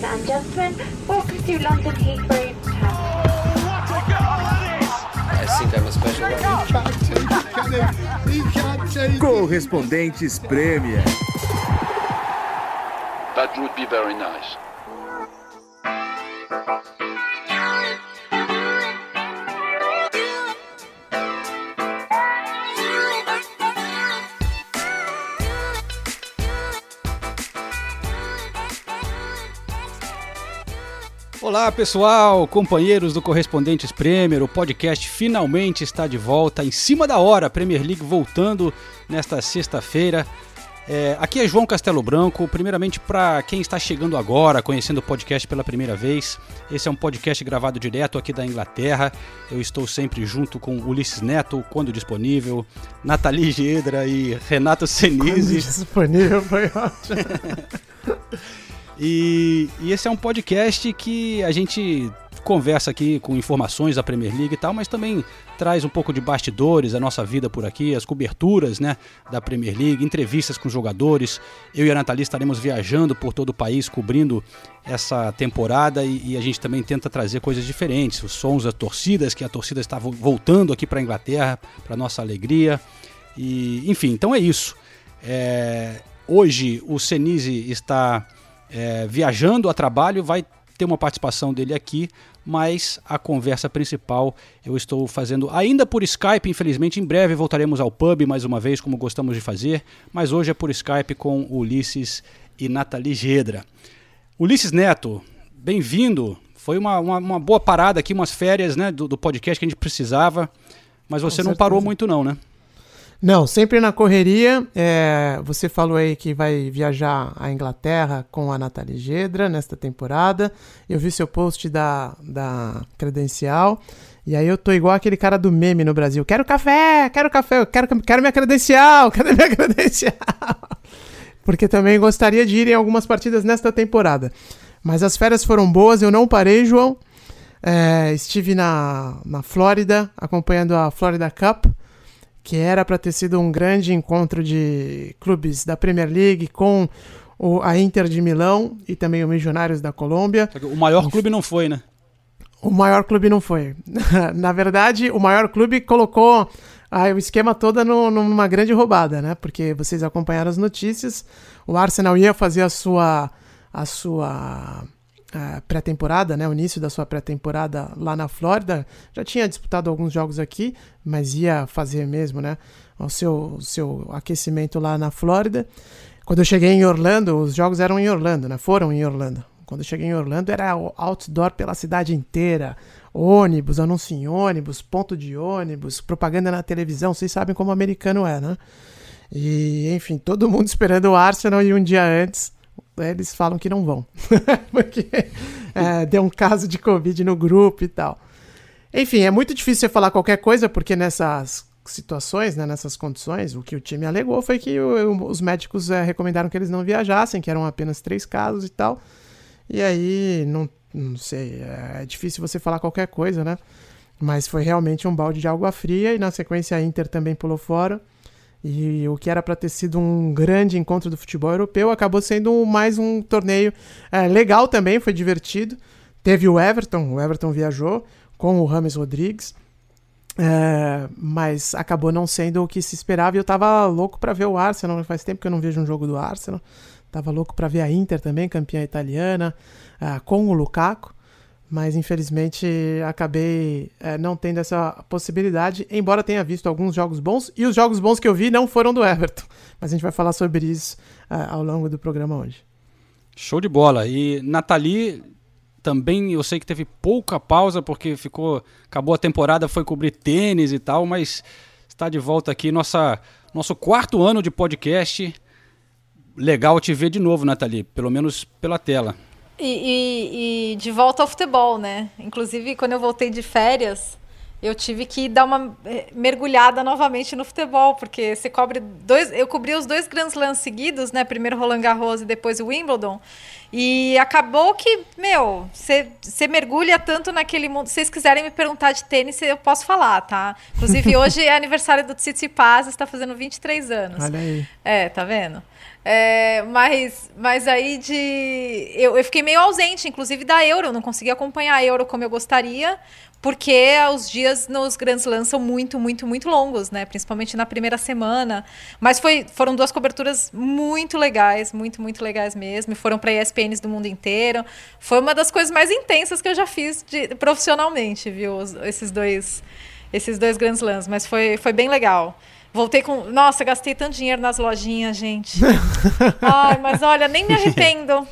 Ladies and gentlemen, welcome to London Heathrow I think I'm a special Correspondentes Premier. That would be very nice. Olá pessoal, companheiros do Correspondentes Premier, o podcast finalmente está de volta em cima da hora, Premier League voltando nesta sexta-feira. É, aqui é João Castelo Branco. Primeiramente, para quem está chegando agora, conhecendo o podcast pela primeira vez, esse é um podcast gravado direto aqui da Inglaterra. Eu estou sempre junto com Ulisses Neto, quando disponível, Nathalie Gedra e Renato Senise. Quando disponível foi ótimo. E, e, esse é um podcast que a gente conversa aqui com informações da Premier League e tal, mas também traz um pouco de bastidores, a nossa vida por aqui, as coberturas né, da Premier League, entrevistas com jogadores. Eu e a Nathalie estaremos viajando por todo o país cobrindo essa temporada e, e a gente também tenta trazer coisas diferentes, os sons das torcidas, que a torcida está voltando aqui para a Inglaterra, para nossa alegria. E, enfim, então é isso. É, hoje o Senise está é, viajando a trabalho, vai ter uma participação dele aqui, mas a conversa principal eu estou fazendo ainda por Skype, infelizmente. Em breve voltaremos ao pub mais uma vez, como gostamos de fazer, mas hoje é por Skype com Ulisses e Nathalie Gedra. Ulisses Neto, bem-vindo. Foi uma, uma, uma, boa parada aqui, umas férias né, do, do podcast que a gente precisava, mas você não parou muito, não, né? Não, sempre na correria. É, você falou aí que vai viajar à Inglaterra com a Nathalie Gedra nesta temporada. Eu vi seu post da, da credencial. E aí eu tô igual aquele cara do meme no Brasil. Quero café, quero café, quero, quero minha credencial, cadê minha credencial? Porque também gostaria de ir em algumas partidas nesta temporada. Mas as férias foram boas, eu não parei, João. É, estive na, na Flórida, acompanhando a Florida Cup que era para ter sido um grande encontro de clubes da Premier League com o, a Inter de Milão e também o Milionários da Colômbia. O maior clube não foi, né? O maior clube não foi. Na verdade, o maior clube colocou ah, o esquema todo no, numa grande roubada, né? Porque vocês acompanharam as notícias, o Arsenal ia fazer a sua a sua pré-temporada, né, o início da sua pré-temporada lá na Flórida. Já tinha disputado alguns jogos aqui, mas ia fazer mesmo, né, o seu, o seu aquecimento lá na Flórida. Quando eu cheguei em Orlando, os jogos eram em Orlando, né, foram em Orlando. Quando eu cheguei em Orlando era outdoor pela cidade inteira, ônibus, anúncio em ônibus, ponto de ônibus, propaganda na televisão. Vocês sabem como o americano é, né? E enfim, todo mundo esperando o Arsenal e um dia antes eles falam que não vão. Porque é, deu um caso de Covid no grupo e tal. Enfim, é muito difícil você falar qualquer coisa, porque nessas situações, né, nessas condições, o que o time alegou foi que o, os médicos é, recomendaram que eles não viajassem, que eram apenas três casos e tal. E aí, não, não sei, é, é difícil você falar qualquer coisa, né? Mas foi realmente um balde de água fria e na sequência a Inter também pulou fora. E o que era para ter sido um grande encontro do futebol europeu acabou sendo mais um torneio é, legal também, foi divertido. Teve o Everton, o Everton viajou com o Rames Rodrigues, é, mas acabou não sendo o que se esperava. E eu tava louco para ver o Arsenal, faz tempo que eu não vejo um jogo do Arsenal. Tava louco para ver a Inter também, campeã italiana, é, com o Lukaku mas infelizmente acabei é, não tendo essa possibilidade, embora tenha visto alguns jogos bons, e os jogos bons que eu vi não foram do Everton. Mas a gente vai falar sobre isso é, ao longo do programa hoje. Show de bola. E Nathalie também eu sei que teve pouca pausa porque ficou acabou a temporada, foi cobrir tênis e tal, mas está de volta aqui nossa nosso quarto ano de podcast. Legal te ver de novo, Nathalie, pelo menos pela tela. E, e, e, de volta ao futebol, né? Inclusive, quando eu voltei de férias, eu tive que dar uma eh, mergulhada novamente no futebol, porque você cobre dois. Eu cobri os dois Grand Slams seguidos, né? Primeiro Roland Garros e depois o Wimbledon. E acabou que, meu, você mergulha tanto naquele mundo. Se vocês quiserem me perguntar de tênis, eu posso falar, tá? Inclusive, hoje é aniversário do Tsitsipas, está fazendo 23 anos. Olha aí. É, tá vendo? É, mas, mas aí de. Eu, eu fiquei meio ausente, inclusive da Euro. Eu não consegui acompanhar a Euro como eu gostaria, porque os dias nos Grandes Slams são muito, muito, muito longos, né? Principalmente na primeira semana. Mas foi, foram duas coberturas muito legais, muito, muito legais mesmo. E foram para ESPNs do mundo inteiro. Foi uma das coisas mais intensas que eu já fiz de, profissionalmente, viu? Os, esses dois, esses dois Grandes Slams. Mas foi, foi bem legal. Voltei com. Nossa, gastei tanto dinheiro nas lojinhas, gente. Ai, mas olha, nem me arrependo.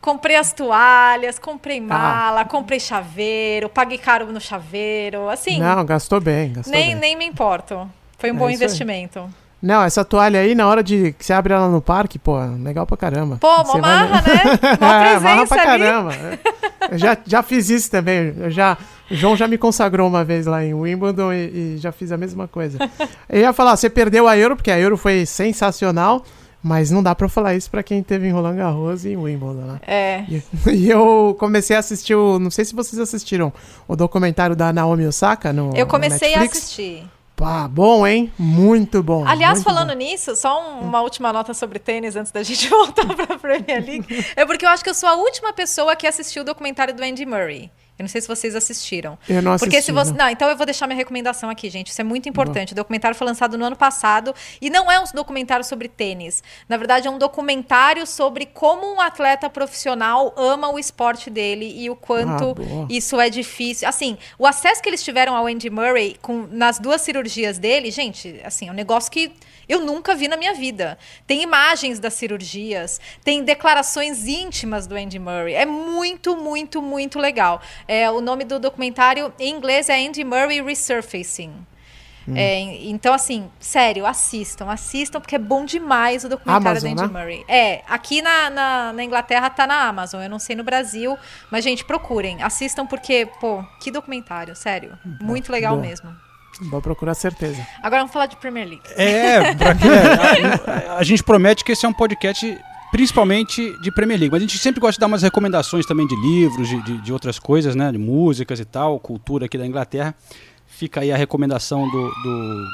Comprei as toalhas, comprei mala, ah. comprei chaveiro, paguei caro no chaveiro, assim. Não, gastou bem, gastou nem, bem. Nem me importo. Foi um é bom investimento. Aí. Não, essa toalha aí, na hora de que você abre ela no parque, pô, legal pra caramba. Pô, uma marra, vai... né? Uma é, marra pra ali. caramba. Eu já, já fiz isso também. Eu já, o João já me consagrou uma vez lá em Wimbledon e, e já fiz a mesma coisa. Eu ia falar, você perdeu a Euro, porque a Euro foi sensacional. Mas não dá pra falar isso pra quem teve em Roland Garros e em Wimbledon, né? É. E, e, eu comecei a assistir o. Não sei se vocês assistiram o documentário da Naomi Osaka no. Eu comecei a assistir. Pá, bom, hein? Muito bom. Aliás, muito falando bom. nisso, só um, uma última nota sobre tênis antes da gente voltar para a Premier League. é porque eu acho que eu sou a última pessoa que assistiu o documentário do Andy Murray. Eu não sei se vocês assistiram. Eu não assisti. Porque se você. Não. não, então eu vou deixar minha recomendação aqui, gente. Isso é muito importante. Bom. O documentário foi lançado no ano passado e não é um documentário sobre tênis. Na verdade, é um documentário sobre como um atleta profissional ama o esporte dele e o quanto ah, isso é difícil. Assim, o acesso que eles tiveram ao Andy Murray com, nas duas cirurgias dele, gente, assim, é um negócio que eu nunca vi na minha vida. Tem imagens das cirurgias, tem declarações íntimas do Andy Murray. É muito, muito, muito legal. É, o nome do documentário em inglês é Andy Murray Resurfacing. Hum. É, então, assim, sério, assistam, assistam, porque é bom demais o documentário Amazon, do Andy né? Murray. É, aqui na, na, na, Inglaterra tá na Amazon, eu não sei no Brasil, mas, gente, procurem, assistam, porque, pô, que documentário, sério. Muito legal mesmo. Vou procurar certeza. Agora vamos falar de Premier League. É, pra quê? a, a, gente promete que esse é um podcast principalmente de Premier League. Mas a gente sempre gosta de dar umas recomendações também de livros, de, de, de outras coisas, né? De músicas e tal, cultura aqui da Inglaterra. Fica aí a recomendação do, do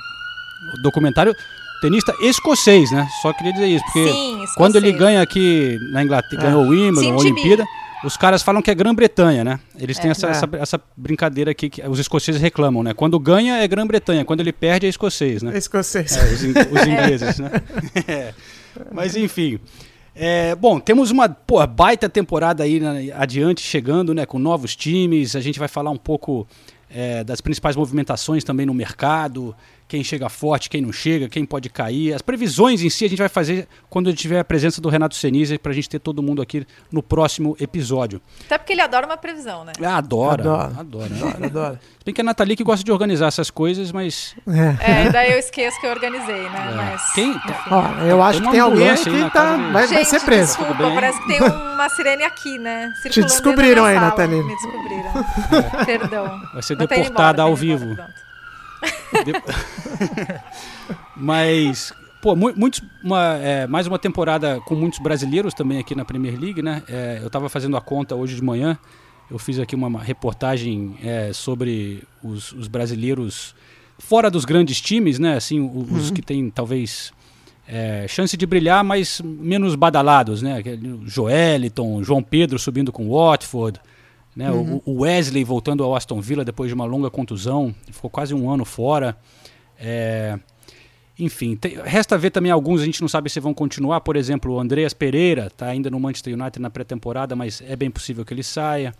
documentário tenista escocês, né? Só queria dizer isso, porque Sim, quando ele ganha aqui na Inglaterra, é. ganhou o Wimbledon, a Olimpíada, os caras falam que é Grã-Bretanha, né? Eles têm é. essa, essa, essa, brincadeira aqui que os escoceses reclamam, né? Quando ganha é Grã-Bretanha, quando ele perde é escocês, né? É escocês. É, os, os, ingleses, né? É. Mas enfim. É, bom, temos uma pô, baita temporada aí né, adiante chegando, né? Com novos times. A gente vai falar um pouco é, das principais movimentações também no mercado quem chega forte, quem não chega, quem pode cair. As previsões em si a gente vai fazer quando tiver a presença do Renato Senise para a gente ter todo mundo aqui no próximo episódio. Até porque ele adora uma previsão, né? Ah, adora, adora, adora. adora, adora. Se bem que a Nathalie que gosta de organizar essas coisas, mas... É, é daí eu esqueço que eu organizei, né? É. Mas, quem? Ó, eu acho que tem alguém que tá, vai, gente, vai ser preso. Desculpa, parece que tem uma sirene aqui, né? Te descobriram aí, Nathalie. Me descobriram. É. Perdão. Vai ser deportada ao vivo. Embora, Mas, pô, muitos, uma, é, mais uma temporada com muitos brasileiros também aqui na Premier League, né? É, eu estava fazendo a conta hoje de manhã, eu fiz aqui uma reportagem é, sobre os, os, brasileiros fora dos grandes times, né? Assim, os uhum. que têm talvez é, chance de brilhar, mas menos badalados, né? Joeliton, João Pedro subindo com o Watford, né? Uhum. O, Wesley voltando ao Aston Villa depois de uma longa contusão, ficou quase um ano fora. É, enfim, tem, resta ver também alguns, a gente não sabe se vão continuar. Por exemplo, o Andreas Pereira está ainda no Manchester United na pré-temporada, mas é bem possível que ele saia.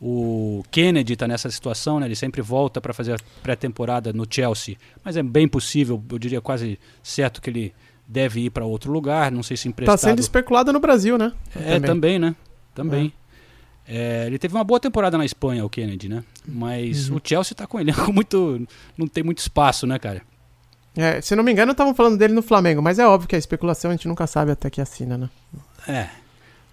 O Kennedy está nessa situação, né? ele sempre volta para fazer a pré-temporada no Chelsea, mas é bem possível, eu diria quase certo que ele deve ir para outro lugar, não sei se emprestado. Está sendo especulado no Brasil, né? É, também, também né? Também. É. É, ele teve uma boa temporada na Espanha, o Kennedy, né? Mas uhum. o Chelsea tá com ele com muito. Não tem muito espaço, né, cara? É, se não me engano, estavam falando dele no Flamengo, mas é óbvio que a especulação a gente nunca sabe até que assina, né? É.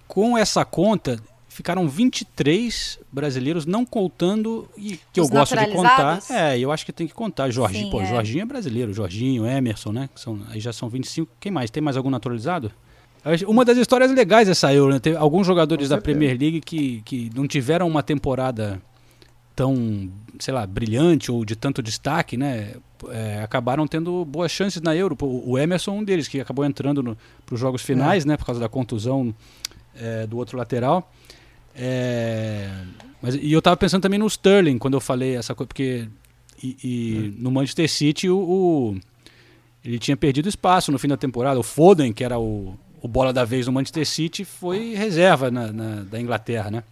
Com essa conta, ficaram 23 brasileiros não contando e que Os eu gosto de contar. É, eu acho que tem que contar. Jorginho, Sim, pô, é. Jorginho é brasileiro, Jorginho, Emerson, né? São, aí já são 25. Quem mais? Tem mais algum naturalizado? Uma das histórias legais dessa Euro, né? Teve alguns jogadores da. Premier League que, que não tiveram uma temporada tão, sei lá, brilhante ou de tanto destaque, né? É, acabaram tendo boas chances na Euro. O Emerson, um deles, que acabou entrando para os jogos finais, né? Por causa da contusão é, do outro lateral. É, mas, e eu tava pensando também no Sterling, quando eu falei essa coisa, porque e, e no Manchester City o, o- ele tinha perdido espaço no fim da temporada. O Foden, que era o, o bola da vez no Manchester City, foi reserva na, na- da Inglaterra, né?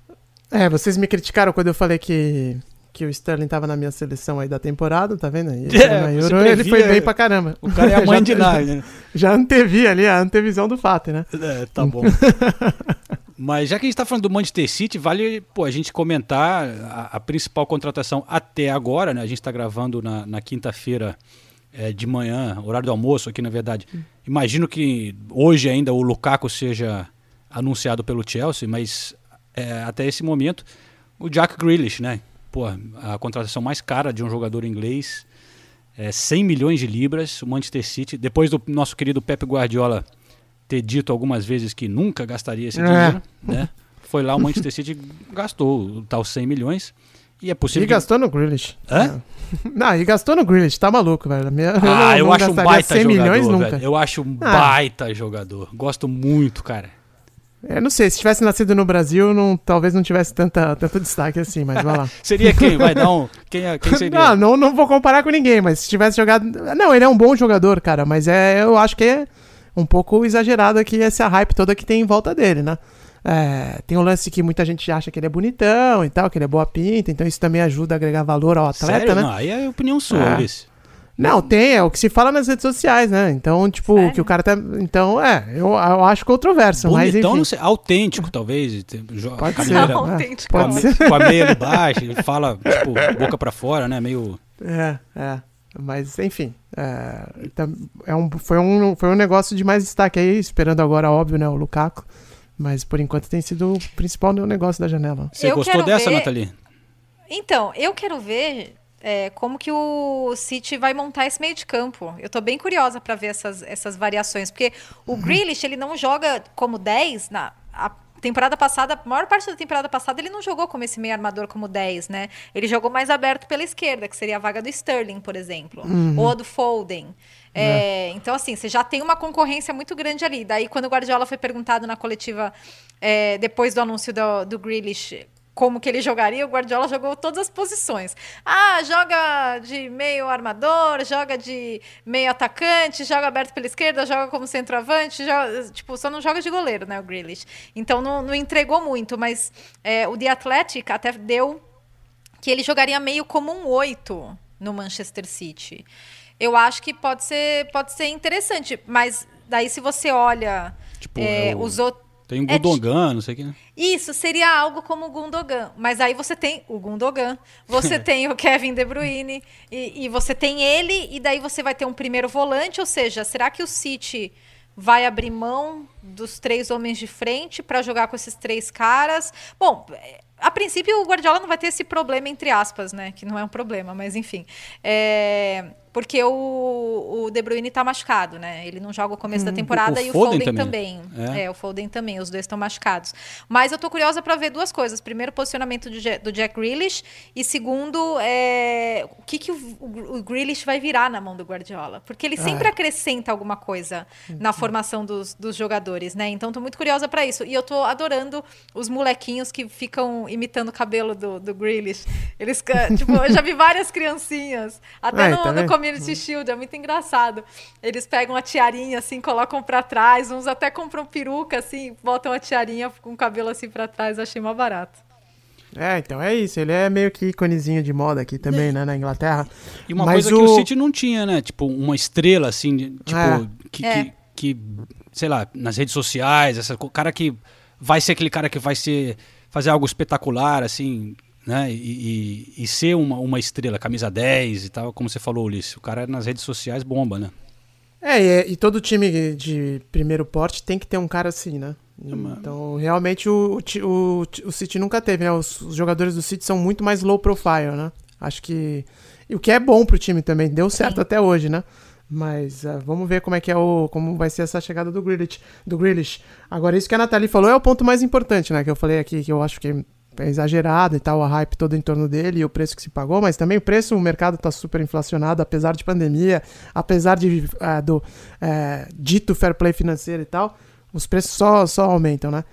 É, vocês me criticaram quando eu falei que, que o Sterling tava na minha seleção aí da temporada, tá vendo? E É, Euro ele previa- foi bem pra caramba. O cara é a mãe Já- de nada, né? Já antevi ali a antevisão do fato, né? É, tá bom. Mas já que a gente está falando do Manchester City, vale pô, a gente comentar a, a principal contratação até agora, né? A gente está gravando na, na quinta-feira é, de manhã, horário do almoço aqui, na verdade. Imagino que hoje ainda o Lukaku seja anunciado pelo Chelsea, mas é, até esse momento o Jack Grealish, né? Pô, a contratação mais cara de um jogador inglês, é, 100 milhões de libras, o Manchester City, depois do nosso querido Pep Guardiola ter dito algumas vezes que nunca gastaria esse É. dinheiro, né? Foi lá o Manchester City gastou o tal 100 milhões e é possível E que... gastou no Grealish. Hã? Não, e gastou no Grealish, tá maluco, velho. Minha- Ah, eu, não acho um baita 100 jogador, velho. Eu acho um Ah. baita jogador. Gosto muito, cara. Eu não sei, se tivesse nascido no Brasil, não, talvez não tivesse tanta, tanto destaque assim, mas vai lá. Seria quem? Vai dar um... Quem, é- quem seria? Não, não, não vou comparar com ninguém, mas se tivesse jogado. Não, ele é um bom jogador, cara, mas é, eu acho que é um pouco exagerado aqui essa hype toda que tem em volta dele, né? É, tem um lance que muita gente acha que ele é bonitão e tal, que ele é boa pinta, então isso também ajuda a agregar valor ao atleta, Sério? né? Não, aí é opinião sua, Ah. Ulisses. Não, tem, é o que se fala nas redes sociais, né? Então, tipo, Sério? que o cara tá. Então, é, eu, eu acho controverso, mas Bonitão, enfim. não sei. Autêntico, talvez. Pode com a ser. é, Autêntico. Com a, pode me- ser. com a meia baixa, ele fala, tipo, boca pra fora, né? Meio. É, é. Mas, enfim. É, é um, foi, um, foi um negócio de mais destaque aí, esperando agora, óbvio, né? O Lukaku. Mas por enquanto tem sido o principal negócio da janela. Você Eu gostou dessa, ver- Nathalie? Então, eu quero ver é, como que o City vai montar esse meio de campo. Eu tô bem curiosa para ver essas, essas variações, porque o Grealish, ele não joga como 10 na a temporada passada, a maior parte da temporada passada ele não jogou como esse meio armador como 10, né? Ele jogou mais aberto pela esquerda, que seria a vaga do Sterling, por exemplo, ou a do Foden. É, Então, assim, você já tem uma concorrência muito grande ali. Daí, quando o Guardiola foi perguntado na coletiva, é, depois do anúncio do, do Grealish, como que ele jogaria, o Guardiola jogou todas as posições. Ah, joga de meio armador, joga de meio atacante, joga aberto pela esquerda, joga como centroavante, joga- tipo, só não joga de goleiro, né, o Grealish. Então não, não entregou muito, mas é, o The Athletic até deu que ele jogaria meio como um 8 no Manchester City. Eu acho que pode ser, pode ser interessante, mas daí se você olha Tipo, é, é os outros Tem o É Gundogan, não sei o que, né? isso seria algo como o Gundogan. Mas aí você tem o Gundogan, você tem o Kevin De Bruyne, e, e você tem ele, e daí você vai ter um primeiro volante. Ou seja, será que o City vai abrir mão dos três homens de frente para jogar com esses três caras? Bom. A princípio, o Guardiola não vai ter esse problema, entre aspas, né? Que não é um problema, mas enfim. É, Porque o, o De Bruyne tá machucado, né? Ele não joga o começo da temporada o e o Foden Foden também. também. É. É, o Foden também, os dois estão machucados. Mas eu tô curiosa para ver duas coisas. Primeiro, o posicionamento do, do Jack Grealish. E segundo, é, o que, que o, o, o Grealish vai virar na mão do Guardiola. Porque ele sempre acrescenta alguma coisa na formação dos, dos jogadores, né? Então tô muito curiosa para isso. E eu tô adorando os molequinhos que ficam imitando o cabelo do, do Grealish. Eles, tipo, eu já vi várias criancinhas. Até Ai, no, tá no Shield, é muito engraçado. Eles pegam a tiarinha assim, colocam pra trás, uns até compram peruca assim, botam a tiarinha com o cabelo assim pra trás, achei mó barato. É, então é isso. Ele é meio que iconezinho de moda aqui também, né, na Inglaterra. E uma Mas coisa que o City não tinha, né? Tipo, uma estrela, assim, de- tipo, É. que, É. que, que, sei lá, nas redes sociais, essa co- cara que vai ser aquele cara que vai ser fazer algo espetacular, assim, né? E, e, e ser uma, uma estrela, camisa 10 e tal, como você falou, Ulisses. O cara nas redes sociais bomba, né? É, e, é- e todo time de primeiro porte tem que ter um cara assim, né? Então, realmente, o, o, o, City nunca teve, né? Os, os jogadores do City são muito mais low profile, né? Acho que. E o que é bom pro time também, deu certo até hoje, né? Mas uh, vamos ver como é que é o como vai ser essa chegada do Grealish, do Grealish. Agora isso que a Nathalie falou é o ponto mais importante, né, que eu falei aqui que eu acho que é exagerado e tal, a hype toda em torno dele e o preço que se pagou, mas também o preço, o mercado está super inflacionado, apesar de pandemia, apesar de, uh, do uh, dito fair play financeiro e tal, os preços só, só aumentam, né?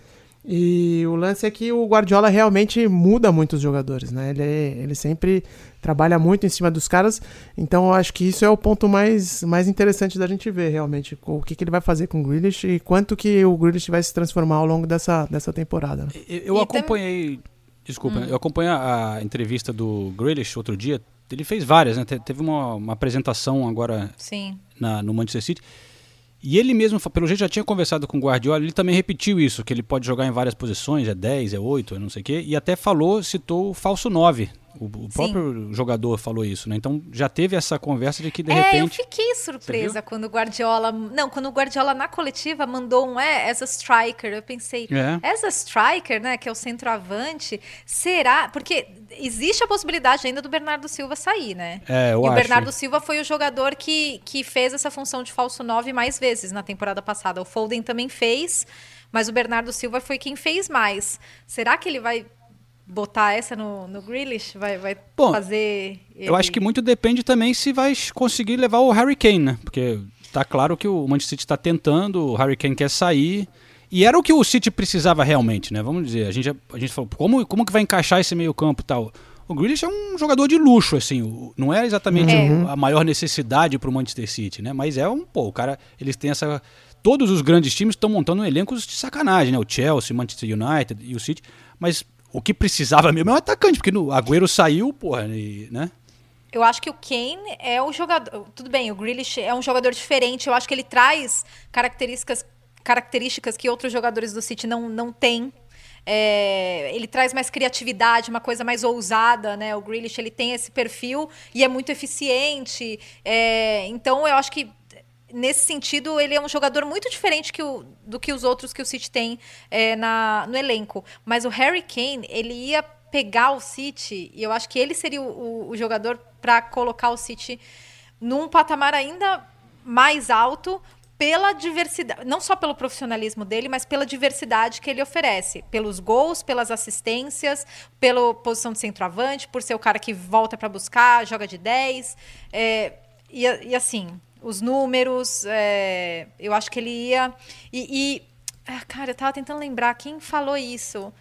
E o lance é que o Guardiola realmente muda muito os jogadores, né? Ele, ele sempre trabalha muito em cima dos caras, então eu acho que isso é o ponto mais, mais interessante da gente ver realmente o que, que ele vai fazer com o Grealish e quanto que o Grealish vai se transformar ao longo dessa, dessa temporada. Né? Eu, eu acompanhei, desculpa, hum. eu acompanhei a entrevista do Grealish outro dia, ele fez várias, né? Teve uma, uma apresentação agora Sim. Na, no Manchester City e ele mesmo, pelo jeito, já tinha conversado com o Guardiola, ele também repetiu isso, que ele pode jogar em várias posições, é 10, é 8, é não sei o quê, e até falou, citou o falso 9 o, o próprio jogador falou isso, né? Então já teve essa conversa de que de é, repente. eu fiquei surpresa quando o Guardiola. Não, quando o Guardiola na coletiva mandou um é, as a striker. Eu pensei, é. as a striker, né? Que é o centroavante, será? Porque existe a possibilidade ainda do Bernardo Silva sair, né? É, eu e acho. o Bernardo Silva foi o jogador que, que fez essa função de falso 9 mais vezes na temporada passada. O Foden também fez. Mas o Bernardo Silva foi quem fez mais. Será que ele vai botar essa no, no Grealish? Vai, vai Bom, fazer. Ele... Eu acho que muito depende também se vai conseguir levar o Harry Kane, né? Porque tá claro que o Manchester City está tentando, o Harry Kane quer sair. E era o que o City precisava realmente, né? Vamos dizer, a gente, a gente falou, como, como que vai encaixar esse meio campo e tal? O Grealish é um jogador de luxo, assim, não é exatamente é. a maior necessidade para o Manchester City, né? Mas é um, pô, o cara, eles têm essa... Todos os grandes times estão montando elencos de sacanagem, né? O Chelsea, Manchester United e o City, mas o que precisava mesmo é um atacante, porque o Agüero saiu, porra, e, né? Eu acho que o Kane é o jogador. Tudo bem, o Grealish é um jogador diferente. Eu acho que ele traz características, características que outros jogadores do City não, não têm. É, ele traz mais criatividade, uma coisa mais ousada, né? O Grealish ele tem esse perfil e é muito eficiente. É, então eu acho que nesse sentido, ele é um jogador muito diferente que o, do que os outros que o City tem é, na, no elenco. Mas o Harry Kane, ele ia pegar o City, e eu acho que ele seria o, o, o jogador para colocar o City num patamar ainda mais alto pela diversidade, não só pelo profissionalismo dele, mas pela diversidade que ele oferece, pelos gols, pelas assistências, pela posição de centroavante, por ser o cara que volta para buscar, joga de 10, é, e, e assim, os números. É, eu acho que ele ia. E, e ah, cara, eu tava tentando lembrar quem falou isso.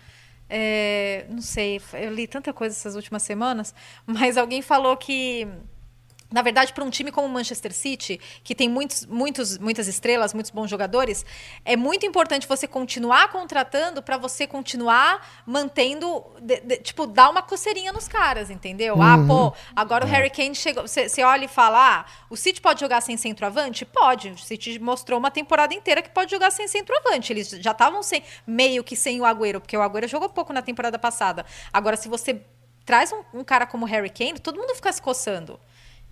É, não sei, eu li tanta coisa essas últimas semanas, mas alguém falou que na verdade, para um time como o Manchester City, que tem muitos, muitos, muitas estrelas, muitos bons jogadores, é muito importante você continuar contratando para você continuar mantendo, de, de, tipo, dar uma coceirinha nos caras, entendeu? Ah, uhum. Ah, pô, agora o é. Harry Kane chegou. Você olha e fala: ah, o City pode jogar sem centroavante? Pode. O City mostrou uma temporada inteira que pode jogar sem centroavante. Eles já estavam sem, meio que sem o Agüero, porque o Agüero jogou pouco na temporada passada. Agora, se você traz um, um cara como o Harry Kane, todo mundo fica se coçando.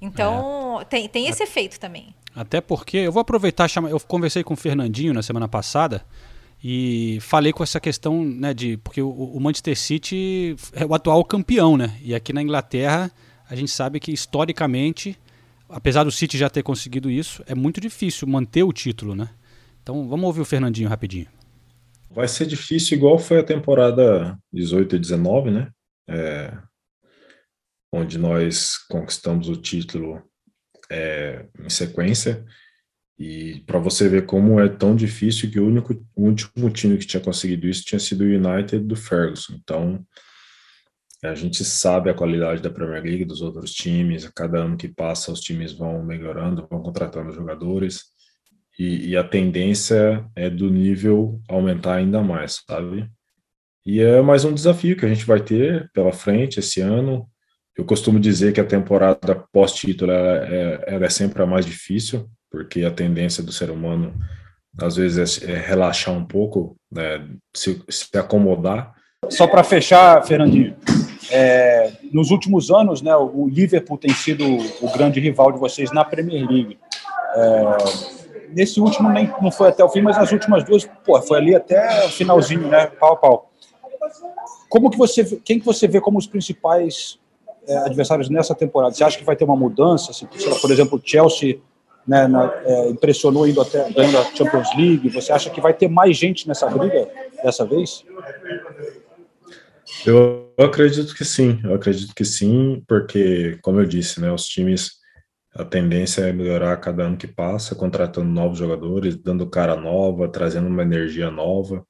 Então, é. tem, tem esse efeito também. Até porque, eu vou aproveitar, eu conversei com o Fernandinho na semana passada e falei com essa questão, né, de porque o, o Manchester City é o atual campeão, né? E aqui na Inglaterra, a gente sabe que historicamente, apesar do City já ter conseguido isso, é muito difícil manter o título, né? Então, vamos ouvir o Fernandinho rapidinho. Vai ser difícil igual foi a temporada 18 e 19, né? É, onde nós conquistamos o título é, em sequência. E para você ver como é tão difícil que o único o último time que tinha conseguido isso tinha sido o United do Ferguson. Então a gente sabe a qualidade da Premier League dos outros times. A cada ano que passa os times vão melhorando, vão contratando jogadores e, e a tendência é do nível aumentar ainda mais, sabe? E é mais um desafio que a gente vai ter pela frente esse ano. Eu costumo dizer que a temporada pós-título é, ela é sempre a mais difícil, porque a tendência do ser humano às vezes é, é relaxar um pouco, né, se, se acomodar. Só para fechar, Fernandinho, é, nos últimos anos, né, o Liverpool tem sido o grande rival de vocês na Premier League. É, nesse último nem não foi até o fim, mas nas últimas duas, pô, foi ali até o finalzinho, né, pau a pau. Como que você, quem que você vê como os principais é, adversários nessa temporada? Você acha que vai ter uma mudança? Se, por exemplo, o Chelsea né, na, é, impressionou indo até ganhando a Champions League. Você acha que vai ter mais gente nessa briga dessa vez? Eu acredito que sim, eu acredito que sim, porque, como eu disse, né, os times, a tendência é melhorar a cada ano que passa, contratando novos jogadores, dando cara nova, trazendo uma energia nova,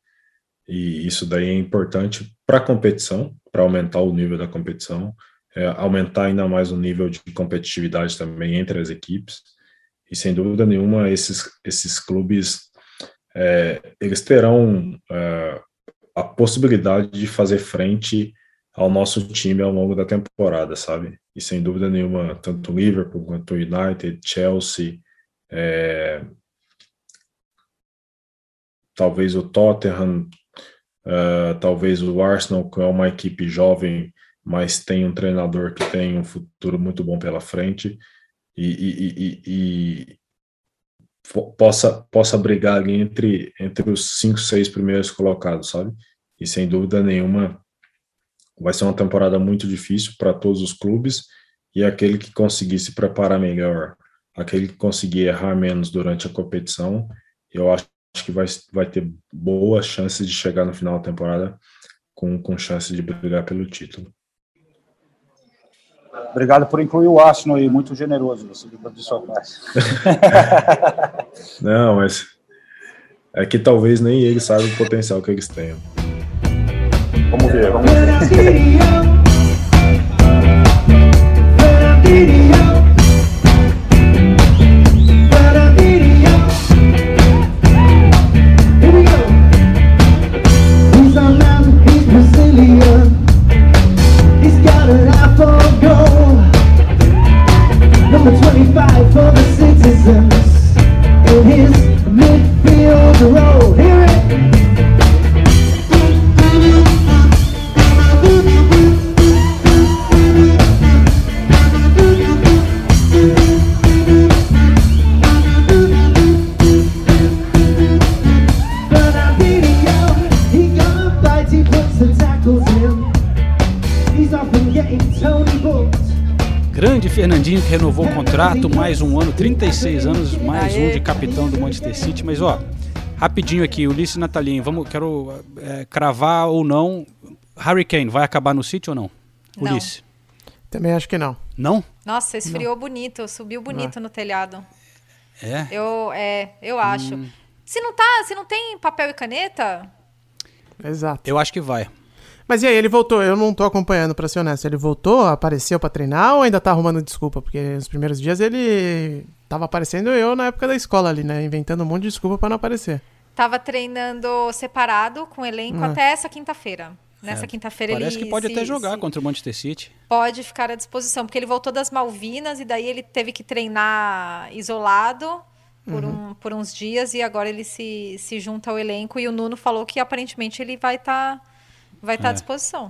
e isso daí é importante para a competição, para aumentar o nível da competição, é, aumentar ainda mais o nível de competitividade também entre as equipes, e sem dúvida nenhuma esses, esses clubes, é, eles terão é, a possibilidade de fazer frente ao nosso time ao longo da temporada, sabe? E sem dúvida nenhuma, tanto o Liverpool quanto o United, Chelsea, é, talvez o Tottenham, uh, talvez o Arsenal, que é uma equipe jovem, mas tem um treinador que tem um futuro muito bom pela frente e, e, e, e possa, possa brigar ali entre, entre os cinco, seis primeiros colocados, sabe? E sem dúvida nenhuma vai ser uma temporada muito difícil para todos os clubes e aquele que conseguir se preparar melhor, aquele que conseguir errar menos durante a competição, eu acho que vai, vai ter boas chances de chegar no final da temporada com, com chance de brigar pelo título. Obrigado por incluir o Arsenal aí, muito generoso você de sua parte. Não, mas é que talvez nem eles saibam o potencial que eles tenham. Vamos ver, vamos ver. for the citizens in his midfield role. Fernandinho que renovou o contrato, mais um ano, 36 anos, mais um de capitão do Manchester City. Mas ó, rapidinho aqui, Ulisses Natalin, vamos, quero é, cravar ou não, Harry Kane vai acabar no City ou não? não. Ulisses. Também acho que não. Não? Nossa, esfriou não. bonito, subiu bonito não. no telhado. É? Eu, é, eu acho. Hum. Se não tá, se não tem papel e caneta, Exato. Eu acho que vai. Mas e aí, ele voltou? Eu não tô acompanhando, pra ser honesto. Ele voltou, apareceu pra treinar ou ainda tá arrumando desculpa? Porque nos primeiros dias ele tava aparecendo eu na época da escola ali, né? Inventando um monte de desculpa pra não aparecer. Tava treinando separado com o elenco ah. até essa quinta-feira. Nessa é, quinta-feira ele. Parece que pode se, até jogar se, contra o Manchester City. Pode ficar à disposição, porque ele voltou das Malvinas e daí ele teve que treinar isolado por, uhum. um, por uns dias e agora ele se, se junta ao elenco e o Nuno falou que aparentemente ele vai estar. Tá vai estar tá é. à disposição.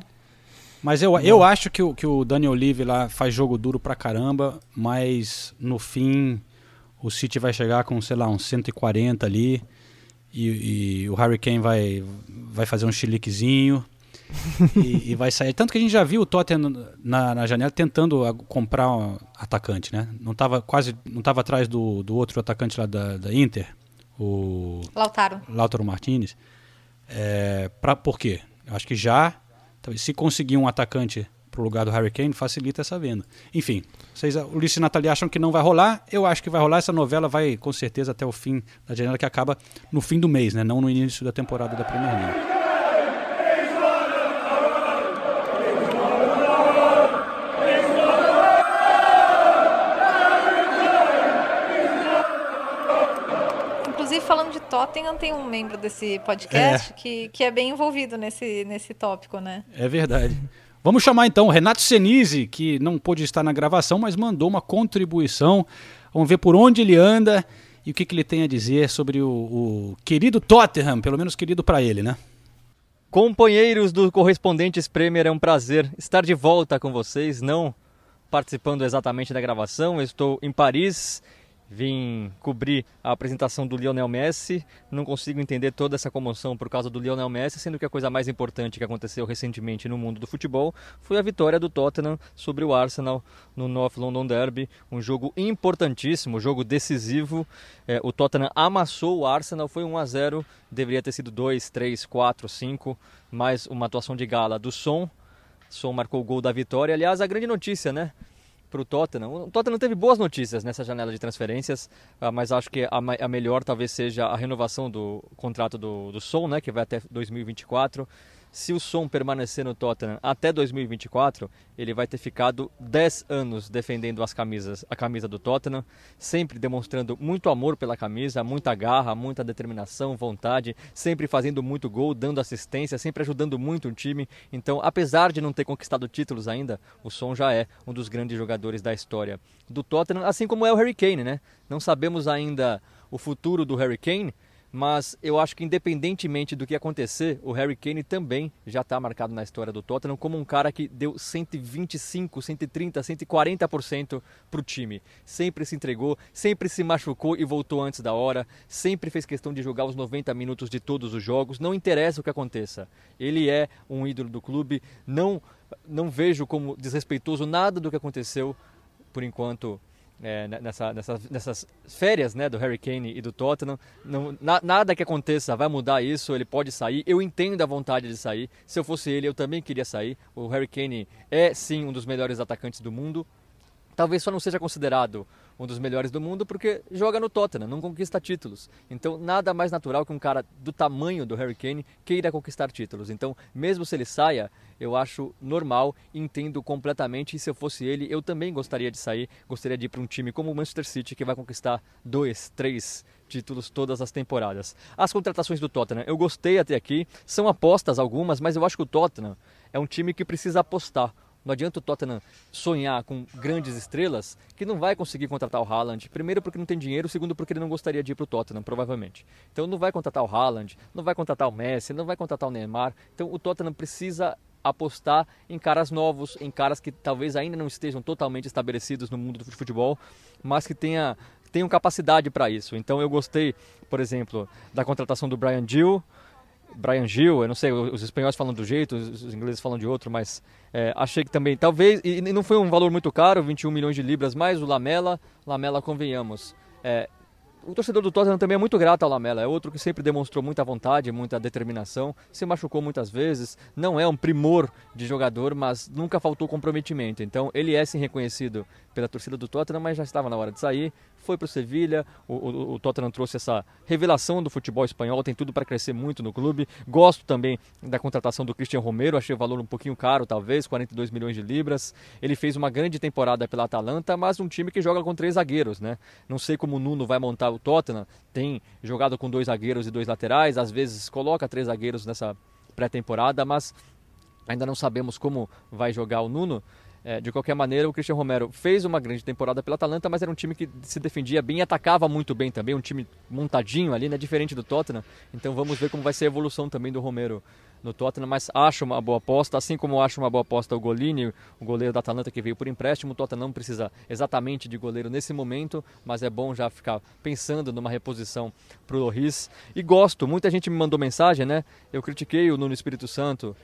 Mas eu, eu acho que o, que o Daniel Olive lá faz jogo duro pra caramba, mas no fim o City vai chegar com, sei lá, uns 140 ali e, e o Harry Kane vai, vai fazer um chiliquezinho e, e, vai sair. Tanto que a gente já viu o Tottenham na, na janela tentando comprar um atacante, né? Não estava quase, não estava atrás do, do outro atacante lá da, da Inter, o... Lautaro. Lautaro Martinez. É, pra, por quê? Eu acho que já, se conseguir um atacante para o lugar do Harry Kane, facilita essa venda. Enfim, vocês, o Ulisses e Natalia acham que não vai rolar, eu acho que vai rolar. Essa novela vai com certeza até o fim da janela, que acaba no fim do mês, né? não no início da temporada da Premier League. Tottenham tem um membro desse podcast é. Que, que é bem envolvido nesse, nesse tópico, né? É verdade. Vamos chamar então o Renato Senise, que não pôde estar na gravação, mas mandou uma contribuição. Vamos ver por onde ele anda e o que, que ele tem a dizer sobre o, o querido Tottenham, pelo menos querido para ele, né? Companheiros do Correspondentes Premier, é um prazer estar de volta com vocês, não participando exatamente da gravação, eu estou em Paris Vim cobrir a apresentação do Lionel Messi. Não consigo entender toda essa comoção por causa do Lionel Messi, sendo que a coisa mais importante que aconteceu recentemente no mundo do futebol foi a vitória do Tottenham sobre o Arsenal no North London Derby. Um jogo importantíssimo, um jogo decisivo. É, o Tottenham amassou o Arsenal, foi 1 a 0 deveria ter sido 2, 3, 4, 5, mais uma atuação de gala do Son. Son marcou o gol da vitória. Aliás, a grande notícia, né? Para o Tottenham. O Tottenham teve boas notícias nessa janela de transferências, ah, mas acho que a, melhor talvez seja a renovação do contrato do, do né, que vai até 2024 se o Som permanecer no Tottenham até 2024, ele vai ter ficado 10 anos defendendo as camisas, a camisa do Tottenham, sempre demonstrando muito amor pela camisa, muita garra, muita determinação, vontade, sempre fazendo muito gol, dando assistência, sempre ajudando muito o time. Então, apesar de não ter conquistado títulos ainda, o Som já é um dos grandes jogadores da história do Tottenham, assim como é o Harry Kane, né? Não sabemos ainda o futuro do Harry Kane, mas eu acho que independentemente do que acontecer, o Harry Kane também já está marcado na história do Tottenham como um cara que deu 125, 130, 140% para o time. Sempre se entregou, sempre se machucou e voltou antes da hora, sempre fez questão de jogar os 90 minutos de todos os jogos, não interessa o que aconteça. Ele é um ídolo do clube, não, não vejo como desrespeitoso nada do que aconteceu por enquanto é, nessa, nessa, nessas férias né, do Harry Kane e do Tottenham. Não, na, nada que aconteça vai mudar isso, ele pode sair. Eu entendo a vontade de sair. Se eu fosse ele, eu também queria sair. O Harry Kane é sim um dos melhores atacantes do mundo. Talvez só não seja considerado um dos melhores do mundo porque joga no Tottenham, não conquista títulos. Então, nada mais natural que um cara do tamanho do Harry Kane queira conquistar títulos. Então, mesmo se ele saia, eu acho normal, entendo completamente. E se eu fosse ele, eu também gostaria de sair, gostaria de ir para um time como o Manchester City, que vai conquistar dois, três títulos todas as temporadas. As contratações do Tottenham, eu gostei até aqui, são apostas algumas, mas eu acho que o Tottenham é um time que precisa apostar. Não adianta o Tottenham sonhar com grandes estrelas que não vai conseguir contratar o Haaland. Primeiro porque não tem dinheiro, segundo porque ele não gostaria de ir para o Tottenham, provavelmente. Então não vai contratar o Haaland, não vai contratar o Messi, não vai contratar o Neymar. Então o Tottenham precisa apostar em caras novos, em caras que talvez ainda não estejam totalmente estabelecidos no mundo do futebol, mas que tenha, tenham capacidade para isso. Então eu gostei, por exemplo, da contratação do Brian Gill, Brian Gil, eu não sei, os espanhóis falam do jeito, os ingleses falam de outro, mas é, achei que também, talvez, e não foi um valor muito caro, 21 milhões de libras, mais o Lamela, Lamela convenhamos. É, o torcedor do Tottenham também é muito grato ao Lamela, é outro que sempre demonstrou muita vontade, muita determinação, se machucou muitas vezes, não é um primor de jogador, mas nunca faltou comprometimento. Então ele é sim reconhecido pela torcida do Tottenham, mas já estava na hora de sair, foi para o Sevilha, o, Tottenham trouxe essa revelação do futebol espanhol, tem tudo para crescer muito no clube. Gosto também da contratação do Christian Romero, achei o valor um pouquinho caro, talvez, 42 milhões de libras. Ele fez uma grande temporada pela Atalanta, mas um time que joga com três zagueiros, né? Não sei como o Nuno vai montar o Tottenham, tem jogado com dois zagueiros e dois laterais, às vezes coloca três zagueiros nessa pré-temporada, mas ainda não sabemos como vai jogar o Nuno. É, de qualquer maneira, o Christian Romero fez uma grande temporada pela Atalanta, mas era um time que se defendia bem atacava muito bem também, um time montadinho ali, né, diferente do Tottenham. Então vamos ver como vai ser a evolução também do Romero no Tottenham, mas acho uma boa aposta, assim como acho uma boa aposta o Golini, o goleiro da Atalanta que veio por empréstimo. O Tottenham não precisa exatamente de goleiro nesse momento, mas é bom já ficar pensando numa reposição para o Loris. E gosto, muita gente me mandou mensagem, né? Eu critiquei o Nuno Espírito Santo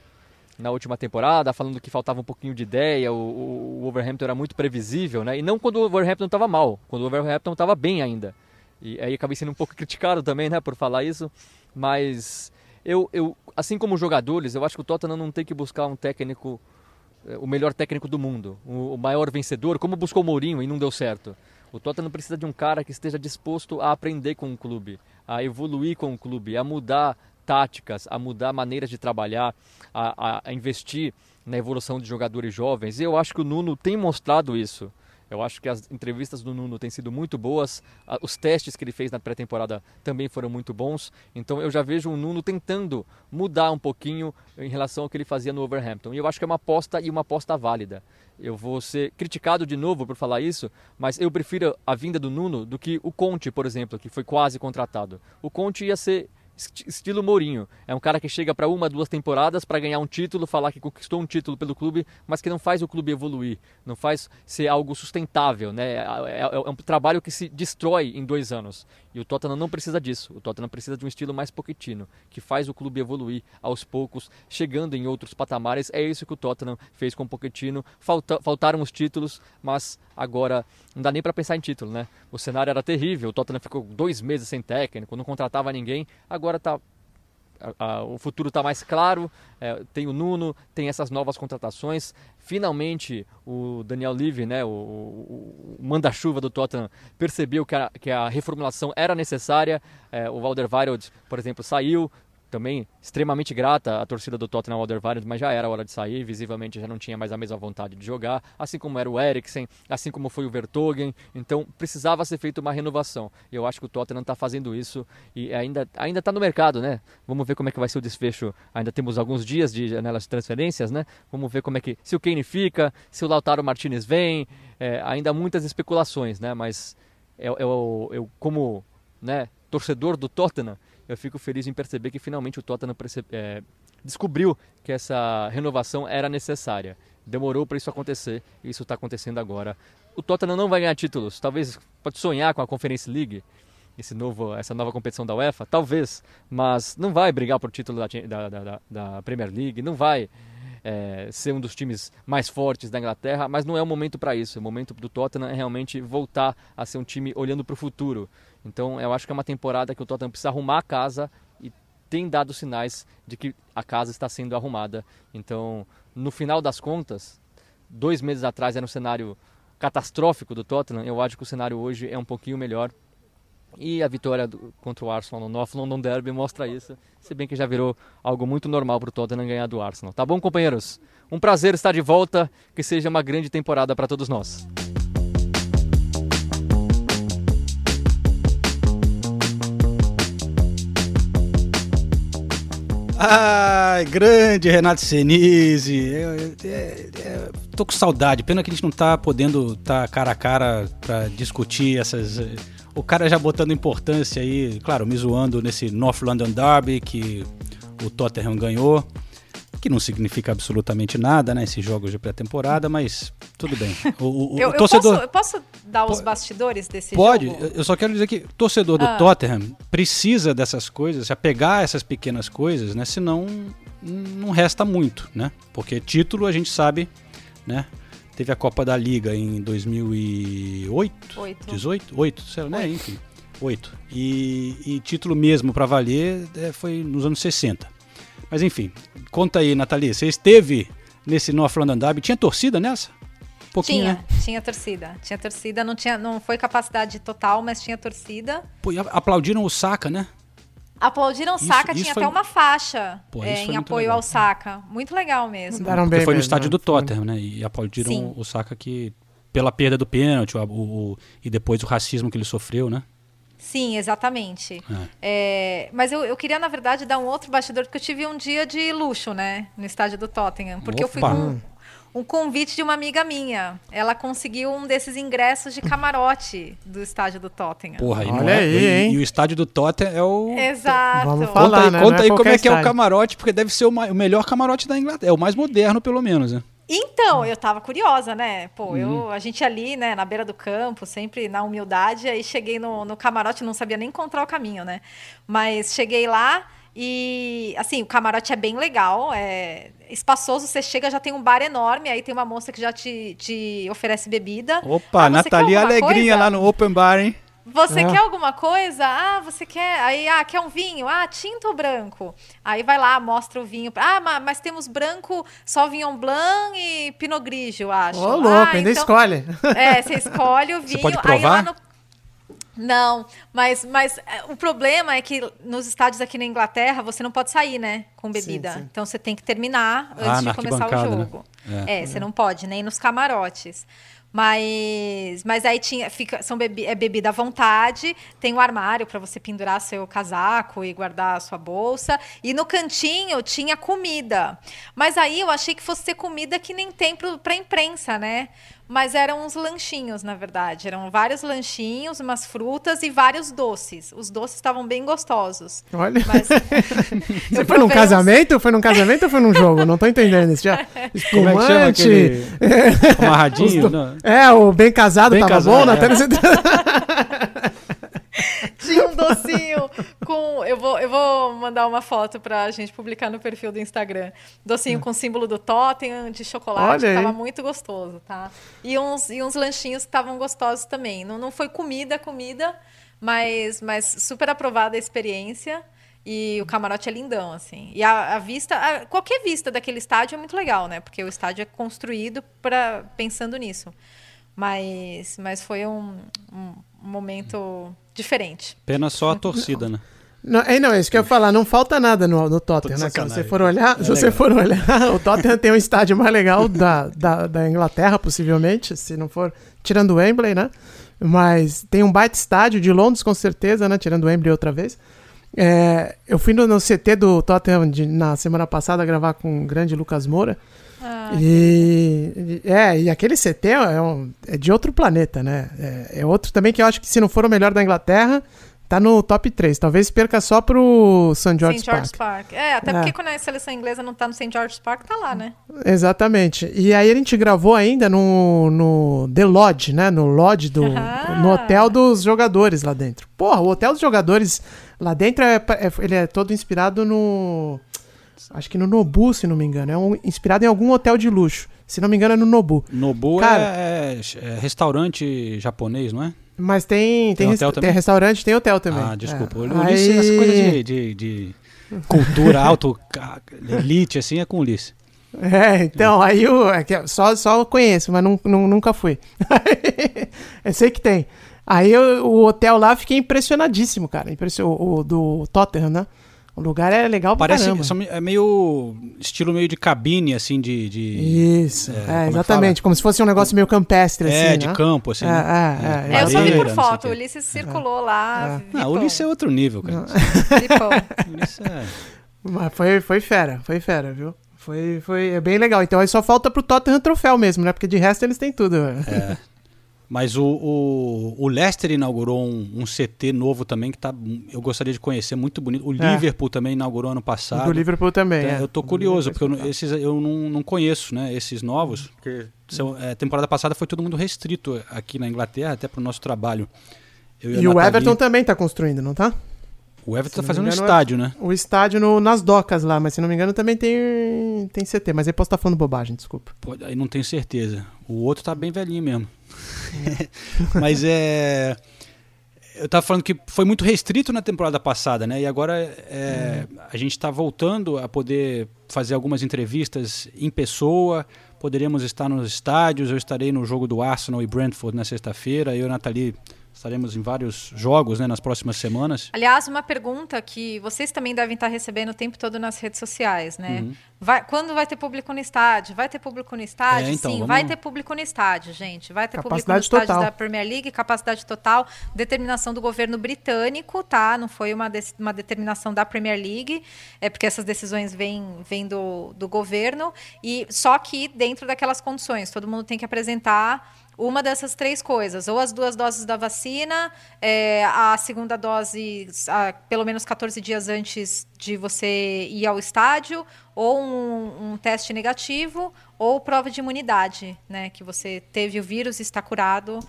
na última temporada, falando que faltava um pouquinho de ideia, o, o, o Wolverhampton era muito previsível, né? E não quando o Wolverhampton estava mal, quando o Wolverhampton estava bem ainda. E aí acabei sendo um pouco criticado também, né, por falar isso, mas eu, eu assim como jogadores, eu acho que o Tottenham não tem que buscar um técnico, eh, o melhor técnico do mundo, o, maior vencedor, como buscou o Mourinho e não deu certo. O Tottenham precisa de um cara que esteja disposto a aprender com o clube, a evoluir com o clube, a mudar táticas, a mudar maneiras de trabalhar, a, a, investir na evolução de jogadores jovens. E eu acho que o Nuno tem mostrado isso. Eu acho que as entrevistas do Nuno têm sido muito boas, os testes que ele fez na pré-temporada também foram muito bons. Então eu já vejo o Nuno tentando mudar um pouquinho em relação ao que ele fazia no Overhampton. E eu acho que é uma aposta e uma aposta válida. Eu vou ser criticado de novo por falar isso, mas eu prefiro a vinda do Nuno do que o Conte, por exemplo, que foi quase contratado. O Conte ia ser estilo Mourinho. É um cara que chega para uma, duas temporadas para ganhar um título, falar que conquistou um título pelo clube, mas que não faz o clube evoluir, não faz ser algo sustentável, né? É, é- é um trabalho que se destrói em dois anos. E o Tottenham não precisa disso. O Tottenham precisa de um estilo mais Pochettino, que faz o clube evoluir aos poucos, chegando em outros patamares. É isso que o Tottenham fez com o Pochettino. Falta, faltaram os títulos, mas agora não dá nem para pensar em título, né? O cenário era terrível. O Tottenham ficou dois meses sem técnico, não contratava ninguém. Agora tá a- o futuro está mais claro. é, tem o Nuno, tem essas novas contratações. Finalmente, o Daniel Levy, né, o, o- o manda-chuva do Tottenham, percebeu que a, que a reformulação era necessária. É, o Alderweireld, por exemplo, saiu. Também extremamente grata à torcida do Tottenham Alderweireld, mas já era hora de sair. Visivelmente já não tinha mais a mesma vontade de jogar. Assim como era o Eriksen, assim como foi o Vertogen. Então precisava ser feita uma renovação. E eu acho que o Tottenham está fazendo isso e ainda ainda está no mercado, né? Vamos ver como é que vai ser o desfecho. Ainda temos alguns dias de janelas de transferências, né? Vamos ver como é que se o Kane fica, se o Lautaro Martinez vem. É, ainda muitas especulações, né? Mas eu, eu, eu como né, torcedor do Tottenham, eu fico feliz em perceber que finalmente o Tottenham é, descobriu que essa renovação era necessária. Demorou para isso acontecer e isso está acontecendo agora. O Tottenham não vai ganhar títulos, talvez pode sonhar com a Conference League, esse novo, essa nova competição da UEFA, talvez, mas não vai brigar por título da, da- da- da Premier League, não vai é, ser um dos times mais fortes da Inglaterra, mas não é o momento para isso. O momento do Tottenham é realmente voltar a ser um time olhando para o futuro. Então eu acho que é uma temporada que o Tottenham precisa arrumar a casa e tem dado sinais de que a casa está sendo arrumada. Então, no final das contas, dois meses atrás era um cenário catastrófico do Tottenham. Eu acho que o cenário hoje é um pouquinho melhor. E a vitória do- contra o Arsenal no North London Derby mostra isso, se bem que já virou algo muito normal para o Tottenham ganhar do Arsenal. Tá bom, companheiros? Um prazer estar de volta, que seja uma grande temporada para todos nós. Ai, grande Renato Senise. Tô com saudade. Pena que a gente não tá podendo tá cara a cara pra discutir essas. O cara já botando importância aí, claro, me zoando nesse North London Derby que o Tottenham ganhou. Que não significa absolutamente nada, né? Esses jogos de pré-temporada, mas tudo bem. O, o- o Eu, eu torcedor. posso, eu posso dar os bastidores desse Pode, jogo? eu só quero dizer que o torcedor do Ah. Tottenham precisa dessas coisas, se apegar a essas pequenas coisas, né? Senão não resta muito, né? Porque título a gente sabe, né? Teve a Copa da Liga em 2008, Oito. 18, 8, sei lá, né? Enfim, 8. E, e título mesmo pra valer é, foi nos anos 60. Mas enfim, conta aí, Nathalie, você esteve nesse North London Derby, tinha torcida nessa? Pouquinho, tinha, né? tinha torcida. Tinha torcida, não, tinha, não foi capacidade total, mas tinha torcida. Pô, aplaudiram o Saka, né? Aplaudiram o Isso- Saka, isso tinha foi- até uma faixa Pô, é, em apoio legal. ao Saka. Muito legal mesmo. Mandaram Porque bem foi no mesmo, estádio né? do Tottenham, né? E aplaudiram Sim. o Saka que pela perda do pênalti, o, o- e depois o racismo que ele sofreu, né? Sim, exatamente. É, mas eu, eu queria, na verdade, dar um outro bastidor, porque eu tive um dia de luxo, né? No estádio do Tottenham. Porque eu fui Opa. com um convite de uma amiga minha. Ela conseguiu um desses ingressos de camarote do estádio do Tottenham. Porra, e, Olha é- aí, e- hein? e o estádio do Tottenham é o Exato. Vamos Conta falar, aí, né? conta é aí como é que é o camarote, porque deve ser o, o melhor camarote da Inglaterra, é o mais moderno pelo menos, né? Então, eu tava curiosa, né? Pô, Uhum. eu, a gente ali, né, na beira do campo, sempre na humildade, aí cheguei no, no camarote, não sabia nem encontrar o caminho, né? Mas cheguei lá e, assim, o camarote é bem legal, é espaçoso, você chega, já tem um bar enorme, aí tem uma moça que já te, te oferece bebida. Opa, Ah, você alguma Alegrinha coisa? lá no Open Bar, hein? Você É. quer alguma coisa? Ah, você quer. Aí, ah, quer um vinho? Ah, tinto ou branco? Aí vai lá, mostra o vinho. Ah, ma- mas, temos branco, Sauvignon Blanc e Pinot Grigio, acho. Ô, louco, ah, ainda então- escolhe. É, você escolhe o vinho. pode aí lá provar? no- Não, mas, mas é, o problema é que nos estádios aqui na Inglaterra você não pode sair, né? Com bebida. sim. Então você tem que terminar Ah, antes na de começar o né? jogo. É, você não pode nem nos camarotes. Mas, mas aí tinha, fica, são bebi, é bebida à vontade, tem um armário para você pendurar seu casaco e guardar a sua bolsa. E no cantinho tinha comida. Mas aí eu achei que fosse ter comida que nem tem para imprensa, né? Mas eram uns lanchinhos, na verdade. Eram vários lanchinhos, umas frutas e vários doces. Os doces estavam bem gostosos. Olha. Mas Você foi num casamento? Foi num casamento ou foi num jogo? Não tô entendendo isso já. Como é que chama Espumante. aquele amarradinho? Do- Não. É, o bem casado Bem tava casado, bom, é. Natália? Você... Tinha um docinho com. Eu vou, eu vou mandar uma foto pra gente publicar no perfil do Instagram. Docinho com símbolo do Tottenham, de chocolate, Olha tava muito gostoso, tá? E uns, e uns lanchinhos que estavam gostosos também. Não, não foi comida, comida, mas, mas super aprovada a experiência. E o camarote é lindão, assim. E a, a vista, a- qualquer vista daquele estádio é muito legal, né? Porque o estádio é construído pra, pensando nisso. Mas, mas foi um, um momento diferente. Pena só a torcida, né? Não, é, não, é isso que eu ia falar. Não falta nada no, no Tottenham, né? Se você for olhar, É se você for olhar, o Tottenham tem o estádio mais legal da, da, da Inglaterra, possivelmente, se não for, tirando o Wembley, né? Mas tem um baita estádio de Londres, com certeza, né? Tirando o Wembley outra vez. É, eu fui no, no CT do Tottenham de- na semana passada gravar com o grande Lucas Moura. Ah, E, é, e aquele CT é, um- é de outro planeta, né? É, é outro também que eu acho que se não for o melhor da Inglaterra, tá no top 3. Talvez perca só pro St. George's St. George's Park. Park. É, até É. porque quando a seleção inglesa não tá no St. George's Park, tá lá, né? Exatamente. E aí a gente gravou ainda no, no The Lodge, né? No Lodge do. Ah. No hotel dos jogadores lá dentro. Porra, o hotel dos jogadores lá dentro é, é- ele é todo inspirado no. Acho que no Nobu, se não me engano. É um- inspirado em algum hotel de luxo. Se não me engano, é no Nobu. Nobu Cara- é, é restaurante japonês, não é? Mas tem, tem, Tem res- tem restaurante, tem hotel também. Ah, desculpa. É. O Ulisses, Aí- essa coisa de, de, de cultura alto, elite, assim, é com o Ulisses. É, então, aí eu é eu só, só eu conheço, mas nun- nun- nunca fui. eu sei que tem. Aí eu- o hotel lá, fiquei impressionadíssimo, cara. Impressio, o, o do Tottenham, né? O lugar é legal pra Parece caramba. são- é meio estilo meio de cabine, assim, de. de Isso, é, é, como é exatamente. Como se fosse um negócio meio campestre, é, assim, de né? campo, assim. É, né? é, é, É, eu só vi por não o foto. O. Ulisses circulou lá. Ah, o vipão, Ulisses é outro nível, cara. O Ulisses é- Mas foi, foi fera, foi fera, viu? Foi, foi é bem legal. Então aí só falta pro Tottenham troféu mesmo, né? Porque de resto eles têm tudo. É. Mas o, o, o Leicester inaugurou um, um CT novo também que tá, eu gostaria de conhecer, muito bonito. O É. Liverpool também inaugurou ano O passado. do Liverpool também. É, é. eu tô O curioso, porque eu, esses eu não, não conheço, né? Esses novos. Porque são- é, temporada passada foi todo mundo restrito aqui na Inglaterra, até pro nosso trabalho. Eu E o Everton também tá construindo, não tá? O Everton tá não fazendo me um engano, estádio, né? O estádio no- nas docas lá, mas se não me engano também tem, tem CT. Mas aí posso estar falando bobagem, desculpa. Pode- aí não tenho certeza. O outro tá bem velhinho mesmo. Mas é. Eu tava falando que foi muito restrito na temporada passada, né? E agora é, a gente está voltando a poder fazer algumas entrevistas em pessoa. Poderíamos estar nos estádios. Eu estarei no jogo do Arsenal e Brentford na sexta-feira. Eu e a Nathalie estaremos em vários jogos né, nas próximas semanas. Aliás, uma pergunta que vocês também devem estar recebendo o tempo todo nas redes sociais, né? Uhum. Vai- quando vai ter público no estádio? Vai ter público no estádio? É, então, Sim, vamos- vai ter público no estádio, gente. Vai ter público no Capacidade estádio total. da Premier League, capacidade total, determinação do governo britânico, tá? Não foi uma, des- uma determinação da Premier League, é porque essas decisões vêm, vêm do, do governo, e só que dentro daquelas condições, todo mundo tem que apresentar uma dessas três coisas, ou as duas doses da vacina, é, a segunda dose a, pelo menos 14 dias antes de você ir ao estádio, ou um, um teste negativo, ou prova de imunidade, né? Que você teve o vírus e está curado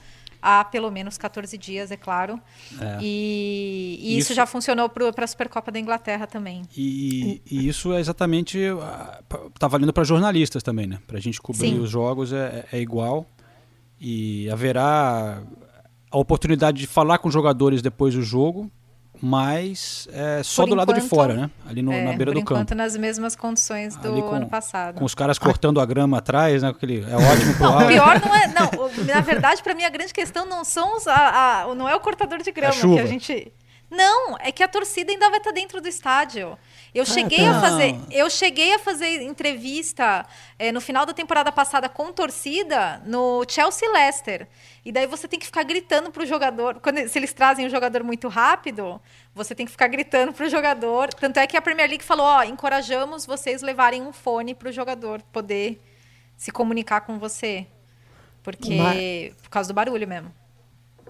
há pelo menos 14 dias, é claro. É. E, e isso, Isso- já funcionou para a Supercopa da Inglaterra também. E, e isso é exatamente. ah, p- Tá valendo para jornalistas também, né? Para a gente cobrir Sim. os jogos é, é igual. E haverá a oportunidade de falar com os jogadores depois do jogo, mas é só Por do lado de enquanto, fora, né? Ali no- É, na beira por do enquanto, campo. nas mesmas condições do com- ano passado. Com os caras cortando a grama atrás, né? Aquele, é ótimo pro Não, pior não é. Não, na verdade, para mim, a grande questão não são os. A, a- não é o cortador de grama chuva. que a gente. Não, é que a torcida ainda vai estar dentro do estádio. Eu cheguei tá. a fazer, eu cheguei a fazer entrevista eh, no final da temporada passada com torcida no Chelsea Leicester. E daí você tem que ficar gritando pro jogador, quando se eles trazem o jogador muito rápido, você tem que ficar gritando pro jogador. Tanto é que a Premier League falou, ó, encorajamos vocês levarem um fone pro jogador poder se comunicar com você. Porque Mas- por causa do barulho mesmo.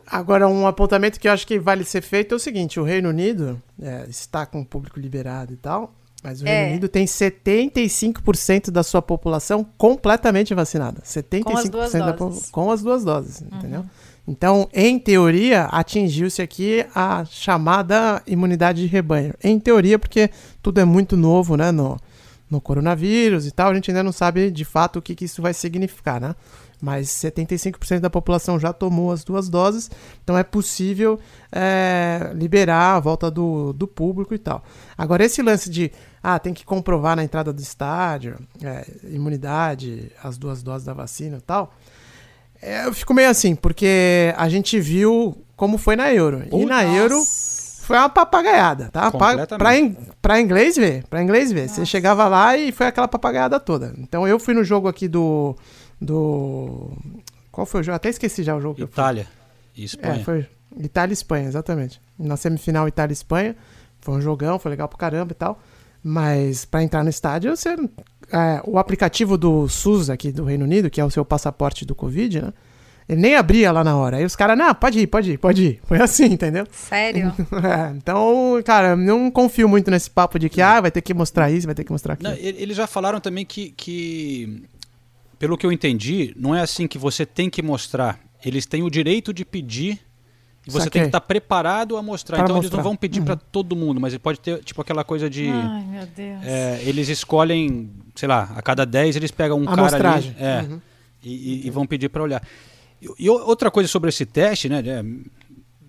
Agora, um apontamento que eu acho que vale ser feito é o seguinte: o Reino Unido é, está com o público liberado e tal, mas o É. Reino Unido tem 75% da sua população completamente vacinada. 75% Com as duas da doses. com as duas doses, entendeu? Então, em teoria, atingiu-se aqui a chamada imunidade de rebanho. Em teoria, porque tudo é muito novo, né, no, no coronavírus e tal, a gente ainda não sabe de fato o que, que isso vai significar, né? Mas 75% da população já tomou as duas doses, então é possível é, liberar a volta do, do público e tal. Agora, esse lance de, ah, tem que comprovar na entrada do estádio, é, imunidade, as duas doses da vacina e tal, é, eu fico meio assim, porque a gente viu como foi na Euro. e na Euro foi uma papagaiada, tá? Pa- Completamente. Pra, in- pra inglês ver, pra inglês ver. Você chegava lá e foi aquela papagaiada toda. Então eu fui no jogo aqui do. Do. Qual foi o jogo? Até esqueci já o jogo que eu fui. Itália e Espanha. É, foi Itália e Espanha, exatamente. Na semifinal Itália e Espanha. Foi um jogão, foi legal pro caramba e tal. Mas pra entrar no estádio, você. é, o aplicativo do SUS aqui do Reino Unido, que é o seu passaporte do Covid, né? Ele nem abria lá na hora. Aí os caras, não, pode ir, pode ir, pode ir. Foi assim, entendeu? Sério? É, então, cara, não confio muito nesse papo de que, ah, vai ter que mostrar isso, vai ter que mostrar aquilo. Não, eles já falaram também que, que, pelo que eu entendi, não é assim que você tem que mostrar. Eles têm o direito de pedir e você Saquei. tem que estar preparado a mostrar. Pra então eles não mostrar. vão pedir pra todo mundo, mas pode ter tipo aquela coisa de. Ai, meu Deus. é, eles escolhem, sei lá, a cada 10 eles pegam um A cara ali amostragem. é, Uhum. e, e- e vão pedir para olhar. E, e outra coisa sobre esse teste, né? é,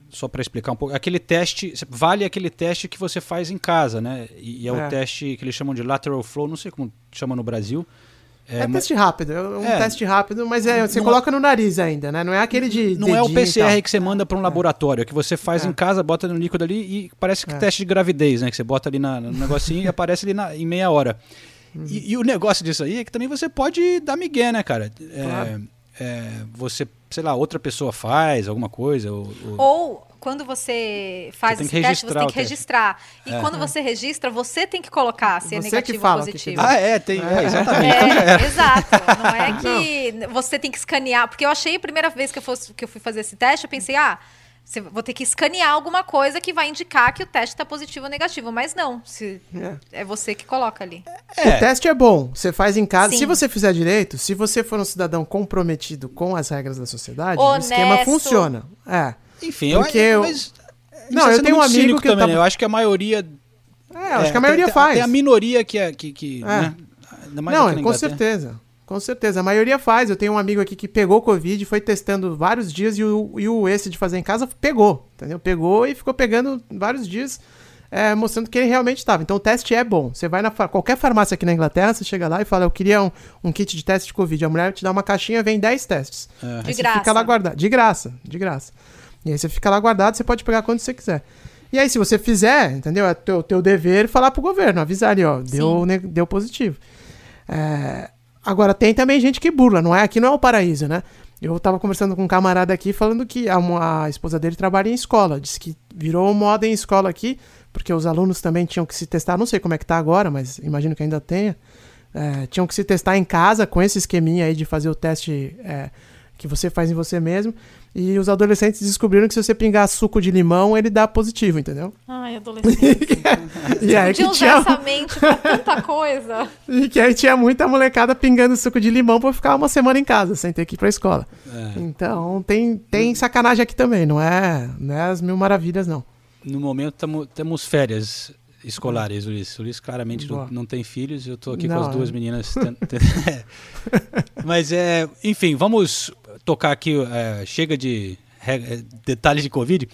só para explicar um pouco, aquele teste vale aquele teste que você faz em casa, né? E, e é, É. o teste que eles chamam de lateral flow, não sei como chama no Brasil. É, mas- teste rápido, é um É. teste rápido, mas é, você Não- coloca no nariz ainda, né? Não é aquele de. Não é o PCR que você manda para um laboratório, é que você faz É. em casa, bota no líquido ali e parece que É. teste de gravidez, né? Que você bota ali na, no negocinho e aparece ali na- em meia hora. Uhum. E, e o negócio disso aí é que também você pode dar migué, né, cara? É, Claro. é, você, sei lá, outra pessoa faz alguma coisa. Ou, ou- Ou quando você faz Você esse que teste, você tem o que teste. registrar. E É. quando você registra, você tem que colocar se é Você que negativo fala ou que positivo. Ah, é, tem. É, exatamente. Então já É, era. exato. Não é que você tem que escanear. Porque eu achei a primeira vez que eu, fosse, que eu fui fazer esse teste, eu pensei, ah, você, vou ter que escanear alguma coisa que vai indicar que o teste está positivo ou negativo. Mas não, se, É. é você que coloca ali. O teste é bom, você faz em casa. Sim. Se você fizer direito, se você for um cidadão comprometido com as regras da sociedade, o Honesto. esquema funciona. É. Enfim, eu, Porque eu- mas, Não, tá eu tenho um amigo que eu também, tava- né? Eu acho que a maioria. É, eu acho é, que a maioria tem, faz. Tem a minoria que é. Que, que, É. né? Ainda mais Não, com certeza. Com certeza. A maioria faz. Eu tenho um amigo aqui que pegou Covid, foi testando vários dias e o, e o esse de fazer em casa pegou. Entendeu? Pegou e ficou pegando vários dias, é, mostrando que ele realmente estava. Então o teste é bom. Você vai na fa- qualquer farmácia aqui na Inglaterra, você chega lá e fala: Eu queria um, um kit de teste de Covid. A mulher te dá uma caixinha, vem 10 testes. É. De você graça. fica lá guardado. De graça, de graça. E aí você fica lá guardado, você pode pegar quando você quiser. E aí, se você fizer, entendeu? É teu, teu dever falar pro governo, avisar ali, ó, deu, ne- deu positivo. É, agora, tem também gente que burla, não é? Aqui não é o paraíso, né? Eu tava conversando com um camarada aqui falando que a, a esposa dele trabalha em escola. Disse que virou moda em escola aqui, porque os alunos também tinham que se testar. Não sei como é que tá agora, mas imagino que ainda tenha. É, tinham que se testar em casa com esse esqueminha aí de fazer o teste é, que você faz em você mesmo. E os adolescentes descobriram que se você pingar suco de limão, ele dá positivo, entendeu? Ai, adolescente. e aí Podia que usar tinha, essa mente pra tanta coisa. e que aí tinha muita molecada pingando suco de limão pra ficar uma semana em casa, sem ter que ir pra escola. É. Então tem, tem sacanagem aqui também, não é, não é as mil maravilhas, não. No momento tamo, temos férias escolares, Ulisses. Ulisses claramente não, não tem filhos, eu tô aqui com Não, as duas é. meninas. tent- Mas é, enfim, vamos tocar aqui. é, chega de é, detalhes de Covid.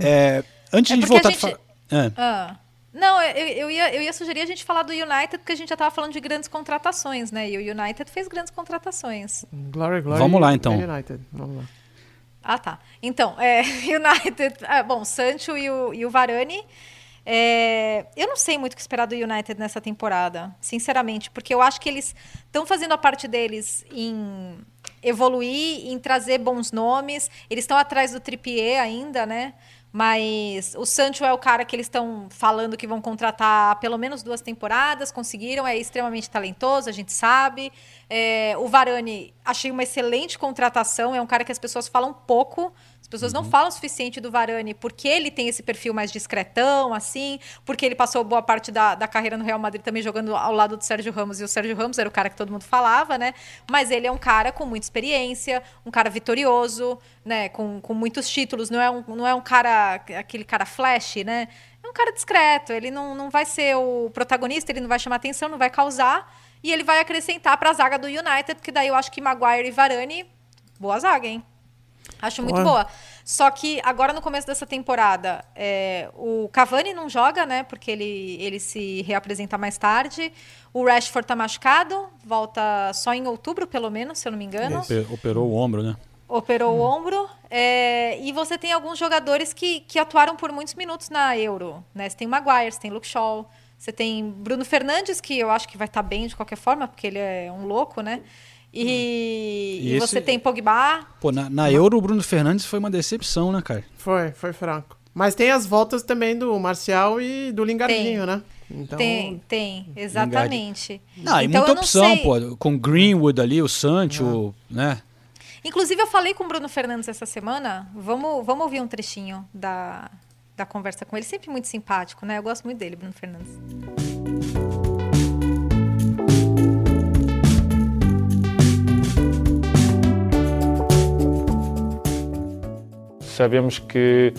É, antes É de porque a voltar gente- a falar. Ah, Ah. Não, eu, eu, ia, eu ia sugerir a gente falar do United, porque a gente já tava falando de grandes contratações, né? E o United fez grandes contratações. Glory, glory. Vamos lá, então. United. Vamos lá. Ah, tá. Então, é, United. Ah, bom, Sancho e o, e o Varane. É, eu não sei muito o que esperar do United nessa temporada, sinceramente, porque eu acho que eles estão fazendo a parte deles em evoluir, em trazer bons nomes. Eles estão atrás do Trippier ainda, né? Mas o Sancho é o cara que eles estão falando que vão contratar pelo menos duas temporadas, conseguiram, é extremamente talentoso, a gente sabe. É, o Varane, achei uma excelente contratação, é um cara que as pessoas falam pouco, pessoas não falam o suficiente do Varane porque ele tem esse perfil mais discretão, assim, porque ele passou boa parte da, da carreira no Real Madrid também jogando ao lado do Sérgio Ramos, e o Sérgio Ramos era o cara que todo mundo falava, né? Mas ele é um cara com muita experiência, um cara vitorioso, né? Com, com muitos títulos, não é, um, não é um cara, aquele cara flash, né? É um cara discreto, ele não, não vai ser o protagonista, ele não vai chamar atenção, não vai causar, e ele vai acrescentar para a zaga do United, porque daí eu acho que Maguire e Varane, boa zaga, hein? Acho muito Ué. boa. Só que agora no começo dessa temporada, é, o Cavani não joga, né? Porque ele, ele se reapresenta mais tarde. O Rashford tá machucado, volta só em outubro, pelo menos, se eu não me engano. Operou o ombro, né? Operou hum. o ombro. É, e você tem alguns jogadores que, que atuaram por muitos minutos na Euro. Né? Você tem Maguire, você tem Luke Shaw, você tem Bruno Fernandes, que eu acho que vai estar tá bem de qualquer forma, porque ele é um louco, né? E, e, e esse... você tem Pogba. Pô, na, na Euro o Bruno Fernandes foi uma decepção, né, cara? Foi, foi fraco. Mas tem as voltas também do Marcial e do Lingardinho, tem. né? Então... Tem, tem, exatamente. Não, e então, muita opção, pô. Com Greenwood ali, o Sancho, ah. né? Inclusive, eu falei com o Bruno Fernandes essa semana. Vamos, vamos ouvir um trechinho da, da conversa com ele. Sempre muito simpático, né? Eu gosto muito dele, Bruno Fernandes. Sabemos que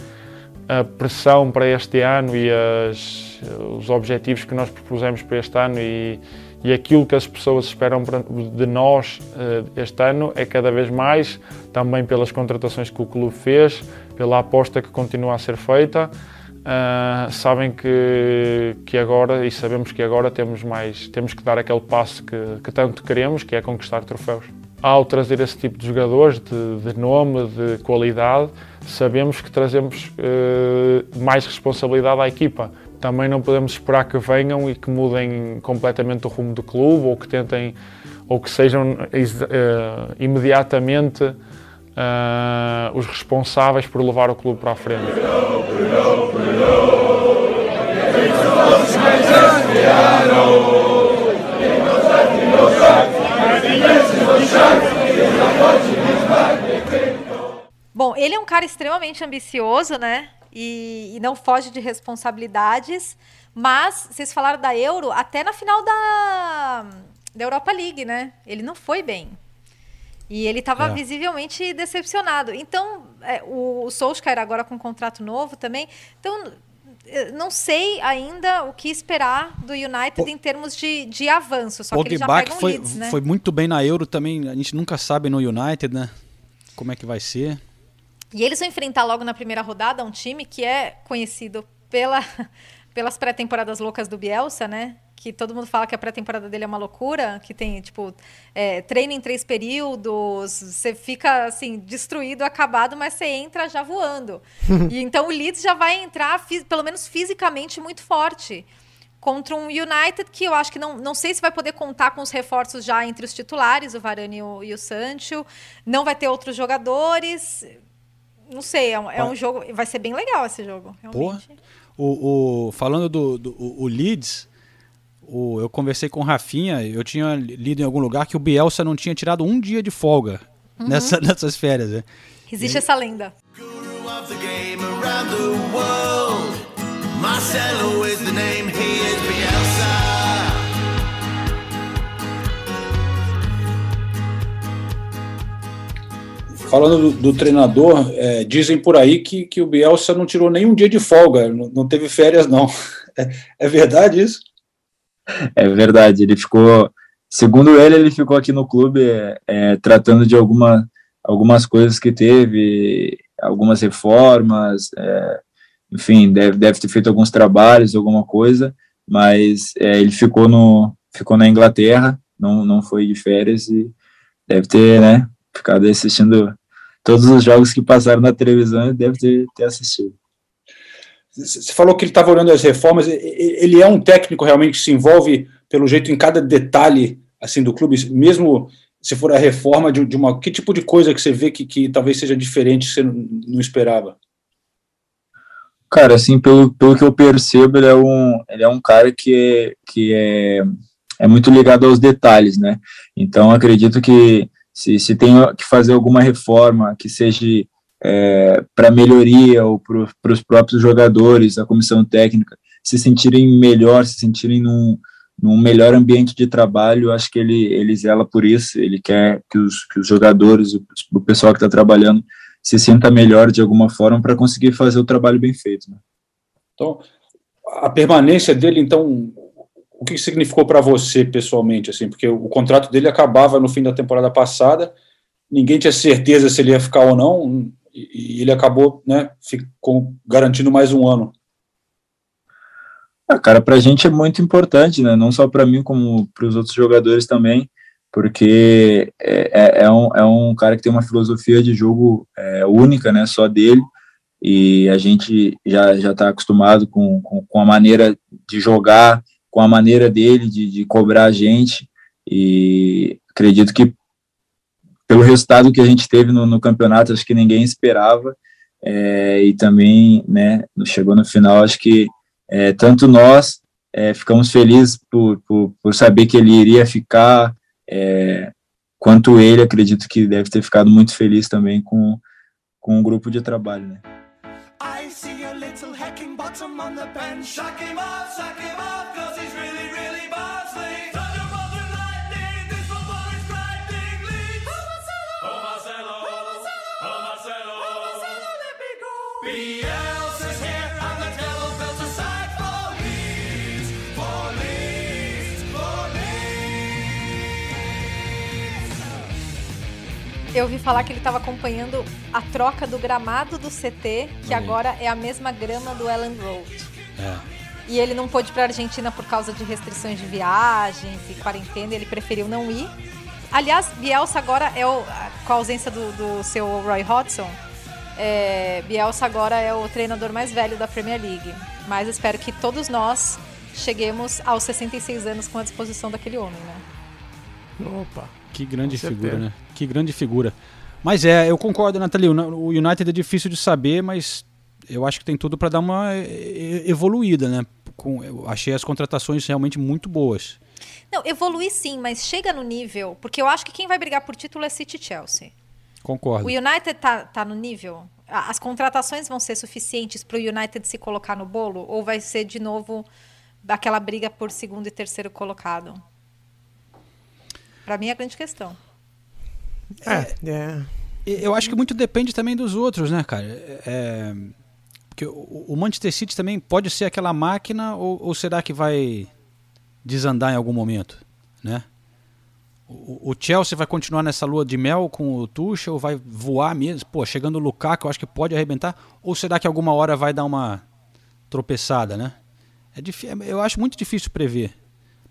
a pressão para este ano e as, os objetivos que nós propusemos para este ano e, e aquilo que as pessoas esperam de nós uh, este ano é cada vez mais, também pelas contratações que o clube fez, pela aposta que continua a ser feita. Uh, sabem que, que agora, e sabemos que agora temos mais, temos que dar aquele passo que, que tanto queremos, que é conquistar troféus. Ao trazer esse tipo de jogadores de, de nome, de qualidade, sabemos que trazemos uh, mais responsabilidade à equipa. Também não podemos esperar que venham e que mudem completamente o rumo do clube ou que tentem ou que sejam uh, imediatamente uh, os responsáveis por levar o clube para a frente. Bom, ele é um cara extremamente ambicioso, né? E, e, não foge de responsabilidades. Mas vocês falaram da Euro até na final da, da Europa League, né? Ele não foi bem. E ele estava é. visivelmente decepcionado. Então, é, o, o Solskjaer agora com um contrato novo também. Então, não sei ainda o que esperar do United em termos de, de avanço. Só o que já foi, né? foi muito bem na Euro também. A gente nunca sabe no United, né? Como é que vai ser. E eles vão enfrentar logo na primeira rodada um time que é conhecido pela, pelas pré-temporadas loucas do Bielsa, né? Que todo mundo fala que a pré-temporada dele é uma loucura, que tem, tipo, é, treino em três períodos, você fica, assim, destruído, acabado, mas você entra já voando. e então o Leeds já vai entrar, pelo menos fisicamente, muito forte contra um United que eu acho que não, não sei se vai poder contar com os reforços já entre os titulares, o Varane e o, e o Sancho. Não vai ter outros jogadores. Não sei, é um, é um jogo. Vai ser bem legal esse jogo. Porra. O, o, falando do, do o Leeds, o, eu conversei com o Rafinha, eu tinha lido em algum lugar que o Bielsa não tinha tirado um dia de folga uhum. nessa, nessas férias. Né? Existe e... essa lenda. Marcelo is the name, he is Bielsa. Falando do, do treinador, é, dizem por aí que, que o Bielsa não tirou nenhum dia de folga, não, não teve férias, não. É, é, verdade isso? É verdade, ele ficou, segundo ele, ele ficou aqui no clube é, é, tratando de alguma, algumas coisas que teve, algumas reformas, é, enfim, deve, deve ter feito alguns trabalhos, alguma coisa, mas é, ele ficou, no, ficou na Inglaterra, não, não foi de férias e deve ter, né, ficado assistindo todos os jogos que passaram na televisão ele deve ter, ter assistido. Você falou que ele estava olhando as reformas. Ele é um técnico realmente que se envolve, pelo jeito, em cada detalhe assim do clube, mesmo se for a reforma de, de uma. Que tipo de coisa que você vê que, que talvez seja diferente que você não, não esperava? Cara, assim, pelo, pelo que eu percebo, ele é um, ele é um cara que, é, que é, é muito ligado aos detalhes, né? Então, acredito que se, se tem que fazer alguma reforma que seja é, para melhoria ou para os próprios jogadores, a comissão técnica, se sentirem melhor, se sentirem num, num melhor ambiente de trabalho, acho que ele, ele zela por isso, ele quer que os, que os jogadores, o, o pessoal que está trabalhando, se sinta melhor de alguma forma para conseguir fazer o trabalho bem feito. Né? Então, a permanência dele, então, o que significou para você pessoalmente, assim, porque o contrato dele acabava no fim da temporada passada, ninguém tinha certeza se ele ia ficar ou não, e ele acabou, né, ficou garantindo mais um ano. Ah, cara, para a gente é muito importante, né? Não só para mim, como para os outros jogadores também, porque é, é, é, um, é um cara que tem uma filosofia de jogo é, única, né? Só dele, e a gente já já está acostumado com, com, com, a maneira de jogar, com a maneira dele de, de cobrar a gente, e acredito que pelo resultado que a gente teve no, no campeonato, acho que ninguém esperava, é, e também, né, chegou no final, acho que é, tanto nós é, ficamos felizes por, por, por, saber que ele iria ficar, é, quanto ele, acredito que deve ter ficado muito feliz também com, com o grupo de trabalho, né. I see a little hacking bottom on the bench. him off, him off, Eu vi falar que ele estava acompanhando a troca do gramado do CT, que agora é a mesma grama do Ellen Road. É. E ele não pôde ir para a Argentina por causa de restrições de viagens e quarentena, ele preferiu não ir. Aliás, Bielsa agora é o, com a ausência do, do seu Roy Hodgson, é, Bielsa agora é o treinador mais velho da Premier League. Mas espero que todos nós cheguemos aos 66 anos com a disposição daquele homem, né? Opa! Que grande figura, né? Que grande figura. Mas é, eu concordo, Nathalie. O United é difícil de saber, mas eu acho que tem tudo para dar uma evoluída, né? Com, eu achei as contratações realmente muito boas. Não, evoluir sim, mas chega no nível. Porque eu acho que quem vai brigar por título é City Chelsea. Concordo. O United tá, tá no nível? As contratações vão ser suficientes para o United se colocar no bolo? Ou vai ser de novo aquela briga por segundo e terceiro colocado? Para mim é a grande questão. É, é. Eu acho que muito depende também dos outros, né, cara? É, porque o Manchester City também pode ser aquela máquina ou, ou será que vai desandar em algum momento, né? O, Chelsea vai continuar nessa lua de mel com o Tuchel, vai voar mesmo? Pô, chegando o Lukaku, eu acho que pode arrebentar. Ou será que alguma hora vai dar uma tropeçada, né? É difícil, eu acho muito difícil prever.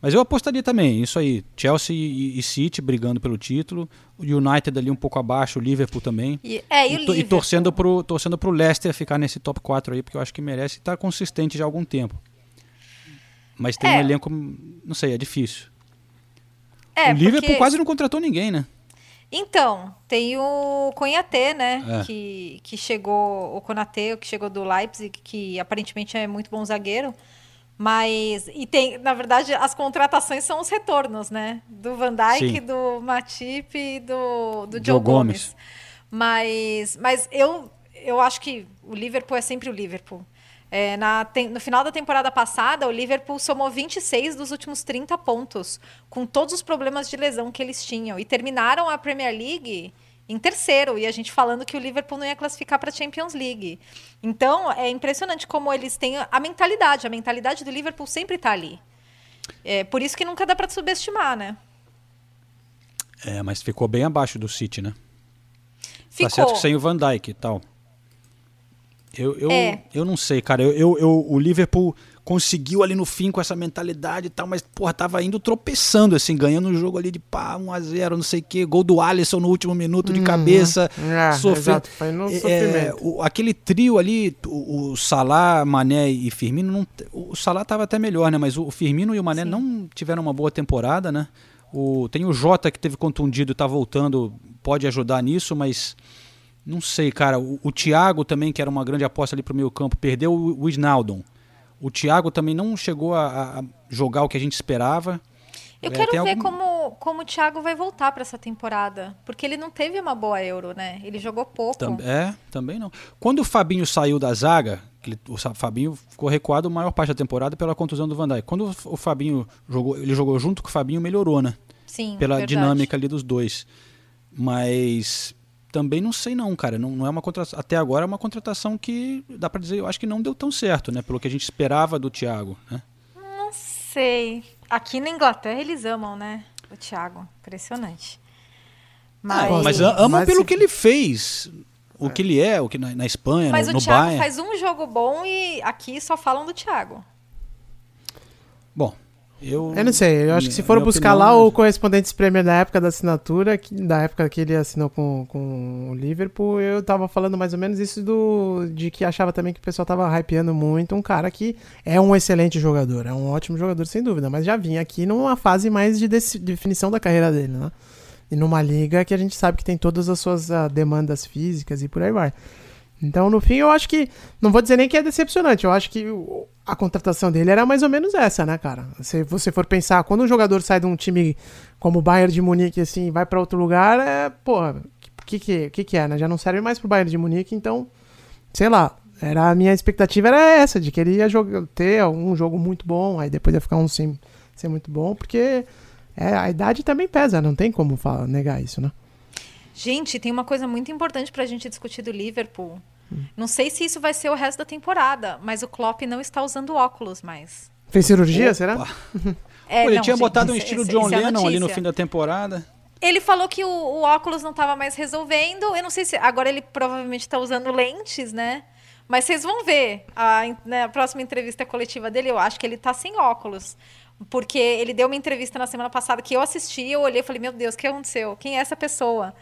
Mas eu apostaria também, isso aí. Chelsea e, e City brigando pelo título. O United ali um pouco abaixo, o Liverpool também. E, é, e, e, e torcendo, pro, torcendo pro Leicester ficar nesse top 4 aí, porque eu acho que merece estar consistente já há algum tempo. Mas tem é. um elenco, não sei, é difícil. É, o Liverpool porque... quase não contratou ninguém, né? Então, tem o Conhaté, né? É. Que, que chegou, o Konaté, que chegou do Leipzig, que aparentemente é muito bom zagueiro. Mas, e tem, na verdade, as contratações são os retornos, né? Do Van Dijk, Sim. do Matip e do, do Joe, Joe Gomes. Gomes. Mas, mas eu, eu acho que o Liverpool é sempre o Liverpool. É, na, tem, no final da temporada passada, o Liverpool somou 26 dos últimos 30 pontos, com todos os problemas de lesão que eles tinham. E terminaram a Premier League em terceiro, e a gente falando que o Liverpool não ia classificar para a Champions League. Então, é impressionante como eles têm a mentalidade. A mentalidade do Liverpool sempre está ali. É, por isso que nunca dá para subestimar, né? É, mas ficou bem abaixo do City, né? Ficou. Tá certo que sem o Van Dijk e tal. Eu, eu, É. eu não sei, cara. Eu, eu, eu- o Liverpool conseguiu ali no fim com essa mentalidade e tal, mas, porra, tava indo tropeçando, assim, ganhando o jogo ali de pá, 1x0, não sei o quê. Gol do Alisson no último minuto de Uhum. cabeça. É, sofrendo. exato, foi no É, o- aquele trio ali, o, o Salah, Mané e Firmino, não, o Salah tava até melhor, né? Mas o Firmino e o Mané não tiveram uma boa temporada, né? O, tem o Jota que teve contundido e tá voltando, pode ajudar nisso, mas não sei, cara. O, o Thiago também, que era uma grande aposta ali pro meio campo, perdeu o, o Isnaldon. O Thiago também não chegou a, a- jogar o que a gente esperava. Eu É, quero ver algum- como, como o Thiago vai voltar para essa temporada. Porque ele não teve uma boa Euro, né? Ele jogou pouco. Tam- é, também não. Quando o Fabinho saiu da zaga, ele- o Fabinho ficou recuado a maior parte da temporada pela contusão do Van Dijk. Quando o- o Fabinho jogou, ele jogou junto com o Fabinho, melhorou, né? Sim, Pela verdade. dinâmica ali dos dois. Mas também não sei não, cara. Não, não é uma contratação, até agora é uma contratação que dá pra dizer, eu acho que não deu tão certo, né? Pelo que a gente esperava do Thiago, né? Não sei. Aqui na Inglaterra eles amam, né? O Thiago. Impressionante. Mas, Ah, mas amam mas pelo se- que ele fez, o que ele é, o que na, na Espanha, mas no, o no Thiago Bayern. faz um jogo bom e aqui só falam do Thiago. Bom, eu Eu não sei, eu acho que se for buscar opinião, lá o correspondente Premier da época da assinatura, que- da época que ele assinou com, com o Liverpool, eu tava falando mais ou menos isso do de que achava também que o pessoal tava hypeando muito um cara que é um excelente jogador, é um ótimo jogador sem dúvida, mas já vinha aqui numa fase mais de deci- definição da carreira dele, né? E numa liga que a gente sabe que tem todas as suas ah, demandas físicas e por aí vai. Então, no fim, eu acho que. Não vou dizer nem que é decepcionante. Eu acho que a contratação dele era mais ou menos essa, né, cara? Se você for pensar, quando um jogador sai de um time como o Bayern de Munique, assim, vai pra outro lugar, é. Porra, o que, que, que, que é, né? Já não serve mais pro Bayern de Munique, então. Sei lá. Era, a minha expectativa era essa, de que ele ia jogar, ter um jogo muito bom, aí depois ia ficar um sem, sem muito bom, porque é, a idade também pesa, não tem como falar, negar isso, né? Gente, tem uma coisa muito importante pra gente discutir do Liverpool. Hum. Não sei se isso vai ser o resto da temporada, mas o Klopp não está usando óculos mais. Fez cirurgia, será? É, Pô, ele não, tinha gente, botado um isso- estilo John é Lennon ali no fim da temporada. Ele falou que o, o óculos não estava mais resolvendo. Eu não sei se. Agora ele provavelmente está usando lentes, né? Mas vocês vão ver. A, en- na próxima entrevista coletiva dele, eu acho que ele tá sem óculos. Porque ele deu uma entrevista na semana passada que eu assisti, eu olhei e falei, meu Deus, o que aconteceu? Quem é essa pessoa?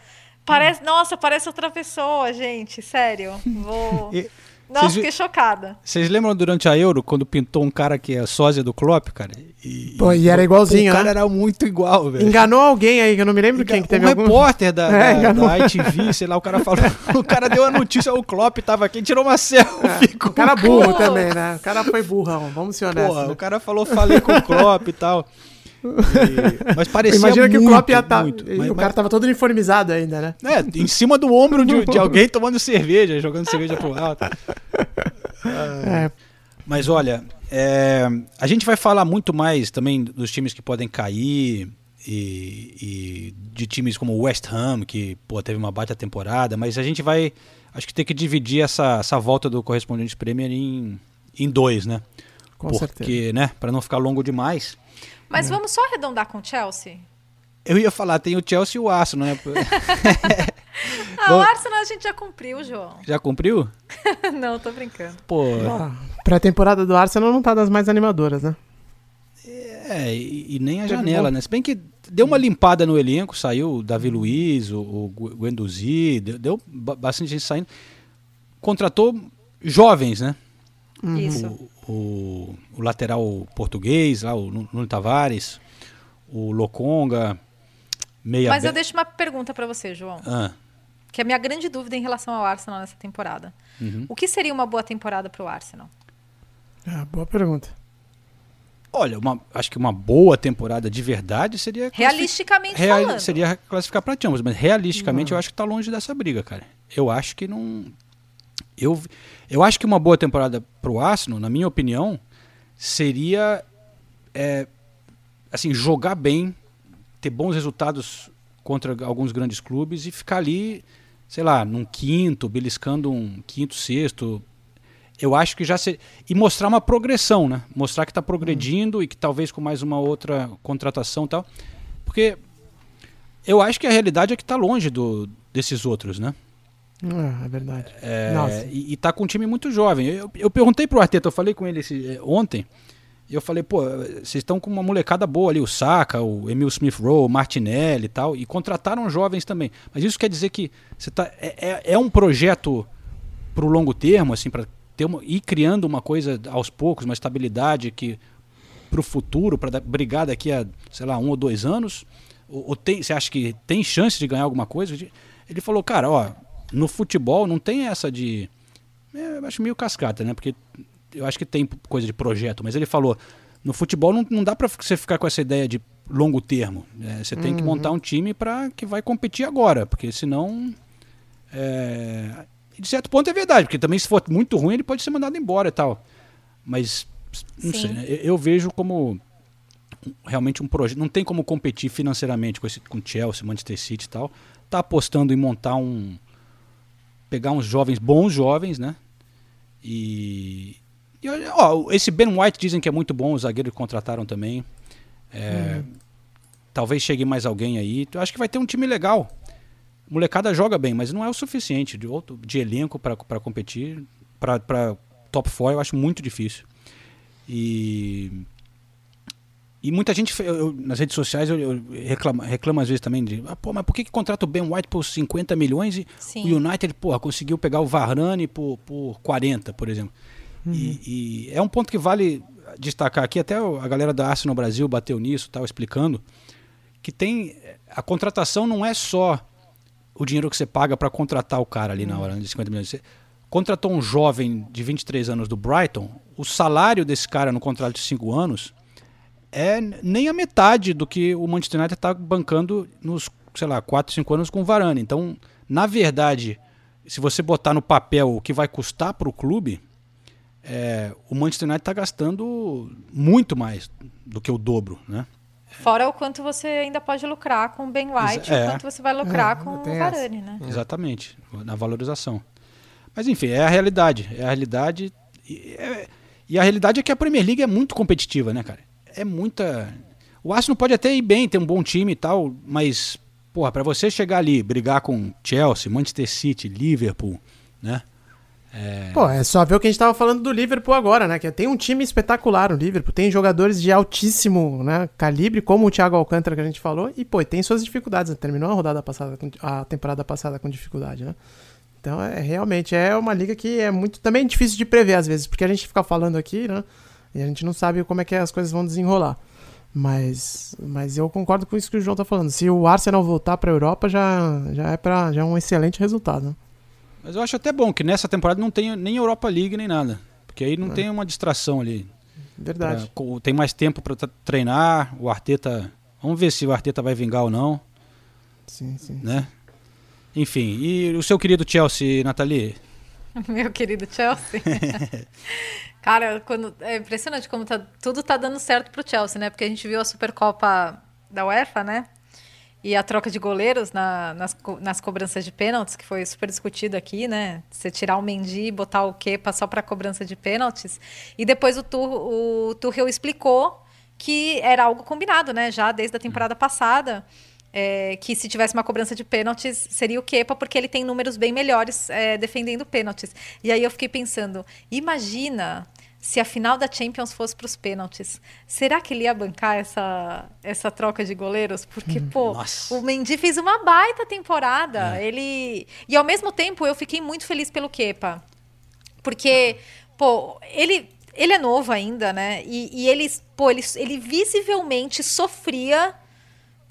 Parece, nossa, parece outra pessoa, gente. Sério. Vou. E- Nossa, vi- fiquei chocada. Vocês lembram durante a Euro, quando pintou um cara que é sósia do Klopp, cara? E, Pô, e era igualzinho, O cara né? era muito igual, velho. Enganou alguém aí, que eu não me lembro quem que teve um algum... repórter da, É, da, enganou. da ITV, sei lá, o cara falou. o cara deu a notícia, o Klopp tava aqui, tirou uma selfie com O cara burro também, né? O cara foi burrão, vamos ser honestos. Porra, né? o cara falou, falei com o Klopp e tal. E- mas parecia Imagina que muito, o Klopp ia estar. muito. Mas- o cara tava todo uniformizado ainda, né? É, em cima do ombro de, de alguém tomando cerveja, jogando cerveja pro alto. É. Mas olha, é, a gente vai falar muito mais também dos times que podem cair e, e de times como o West Ham, que pô, teve uma baita temporada, mas a gente vai, acho que ter que dividir essa, essa volta do correspondente Premier em, em dois, né? Com Porque, certeza. né, para não ficar longo demais. Mas vamos só arredondar com o Chelsea? Eu ia falar, tem o Chelsea e o Arsenal, né? Ah, Bom- o Arsenal a gente já cumpriu, João. Já cumpriu? não, tô brincando. Pô, Ah, pré-temporada do Arsenal não tá das mais animadoras, né? É, e, e nem a Teve janela, bom- né? Se bem que deu uma limpada no elenco, saiu o Davi Luiz, o, o Guendouzi, deu, deu ba- bastante gente saindo. Contratou jovens, né? Isso. O, o, o lateral português, lá, o Nu- Nuno Tavares, o Lokonga, meia Mas eu deixo uma pergunta pra você, João. Ah, Que é a minha grande dúvida em relação ao Arsenal nessa temporada. uhum. O que seria uma boa temporada pro Arsenal? Ah, boa pergunta. Olha, uma- acho que uma boa temporada de verdade seria. Realisticamente Real-. Seria classificar para Champions, mas realisticamente eu acho que tá longe dessa briga, cara. Eu acho que não. Eu, eu acho que uma boa temporada pro Arsenal, na minha opinião, seria é, assim jogar bem, ter bons resultados contra alguns grandes clubes e ficar ali, sei lá, num quinto, beliscando um quinto, sexto. Eu acho que já se e mostrar uma progressão, né? Mostrar que está progredindo e que talvez com mais uma outra contratação e tal, porque eu acho que a realidade é que está longe do, desses outros, né? É, é verdade. É, e, e tá com um time muito jovem. Eu, eu perguntei pro Arteta, eu falei com ele esse- eh, ontem, e eu falei, pô, vocês estão com uma molecada boa ali, o Saka, o Emil Smith Rowe, o Martinelli e tal, e contrataram jovens também. Mas isso quer dizer que você tá, é, é, é um projeto pro longo termo, assim, para ter uma, ir criando uma coisa aos poucos, uma estabilidade que pro futuro, para brigar daqui a, sei lá, um ou dois anos? Ou, ou tem, você acha que tem chance de ganhar alguma coisa? Ele falou, cara, ó, no futebol não tem essa de. é, eu acho meio cascata, né? Porque eu acho que tem coisa de projeto, mas ele falou: no futebol não, não dá pra você ficar com essa ideia de longo termo. né? você tem que Uhum. montar um time para que vai competir agora, porque senão. é, de certo ponto é verdade, porque também se for muito ruim ele pode ser mandado embora e tal. Mas não Sim. sei, né? eu, eu vejo como realmente um projeto. Não tem como competir financeiramente com esse com Chelsea, Manchester City e tal. Tá apostando em montar um pegar uns jovens, bons jovens, né? E, e ó, esse Ben White dizem que é muito bom, o zagueiro que contrataram também. É, Talvez chegue mais alguém aí. Eu acho que vai ter um time legal. Molecada joga bem, mas não é o suficiente de, outro, de elenco para competir. Para top 4 eu acho muito difícil. E e muita gente, eu- eu- nas redes sociais, eu, eu reclamo, reclamo às vezes também de, ah, pô, mas por que, que contrata o Ben White por 50 milhões e Sim. o United, porra, conseguiu pegar o Varane por, por 40, por exemplo. E, e é um ponto que vale destacar aqui, até a galera da Arsenal Brasil bateu nisso, tal, explicando, que tem, a contratação não é só o dinheiro que você paga para contratar o cara ali na hora, né, de 50 milhões. Você contratou um jovem de 23 anos do Brighton, o salário desse cara no contrato de 5 anos é nem a metade do que o Manchester United está bancando nos, sei lá, 4, 5 anos com o Varane. Então, na verdade, se você botar no papel o que vai custar para o clube, é, o Manchester United está gastando muito mais do que o dobro, né? Fora o quanto você ainda pode lucrar com o Ben White É. o quanto você vai lucrar É, com o essa. Varane, né? Exatamente, na valorização. Mas enfim, é a realidade. É a realidade. E, é- e a realidade é que a Premier League é muito competitiva, né, cara? É muita. O Arsenal pode até ir bem, ter um bom time e tal, mas, porra, pra você chegar ali, brigar com Chelsea, Manchester City, Liverpool, né? Pô, é só ver o que a gente tava falando do Liverpool agora, né? Que tem um time espetacular o Liverpool, tem jogadores de altíssimo né, calibre, como o Thiago Alcântara que a gente falou, e pô, tem suas dificuldades, né? terminou a rodada passada, a temporada passada com dificuldade, né? Então, é realmente é uma liga que é muito também difícil de prever às vezes, porque a gente fica falando aqui, né? E a gente não sabe como é que as coisas vão desenrolar. Mas, mas eu concordo com isso que o João tá falando. Se o Arsenal voltar pra Europa, já, já, é, pra, já é um excelente resultado. Né? Mas eu acho até bom que nessa temporada não tem nem Europa League nem nada. Porque aí não tem uma distração ali. Verdade. Pra- tem mais tempo para treinar. O Arteta. Vamos ver se o Arteta vai vingar ou não, Sim, sim. né? Enfim, e o seu querido Chelsea, Nathalie? Meu querido Chelsea. Cara, quando, é impressionante como tá, tudo tá dando certo pro Chelsea, né? Porque a gente viu a Supercopa da UEFA, né? E a troca de goleiros na- nas, nas cobranças de pênaltis, que foi super discutido aqui, né? Você tirar o Mendy e botar o Kepa só para cobrança de pênaltis. E depois o, Tur, o Tuchel explicou que era algo combinado, né? Já desde a temporada passada. É, que se tivesse uma cobrança de pênaltis seria o Kepa, porque ele tem números bem melhores é, defendendo pênaltis. E aí eu fiquei pensando, imagina se a final da Champions fosse para os pênaltis. Será que ele ia bancar essa, essa troca de goleiros? Porque, pô, Nossa. o Mendy fez uma baita temporada. Ele E ao mesmo tempo eu fiquei muito feliz pelo Kepa. Porque, pô, ele, ele é novo ainda, né? E, e ele, pô, ele, ele visivelmente sofria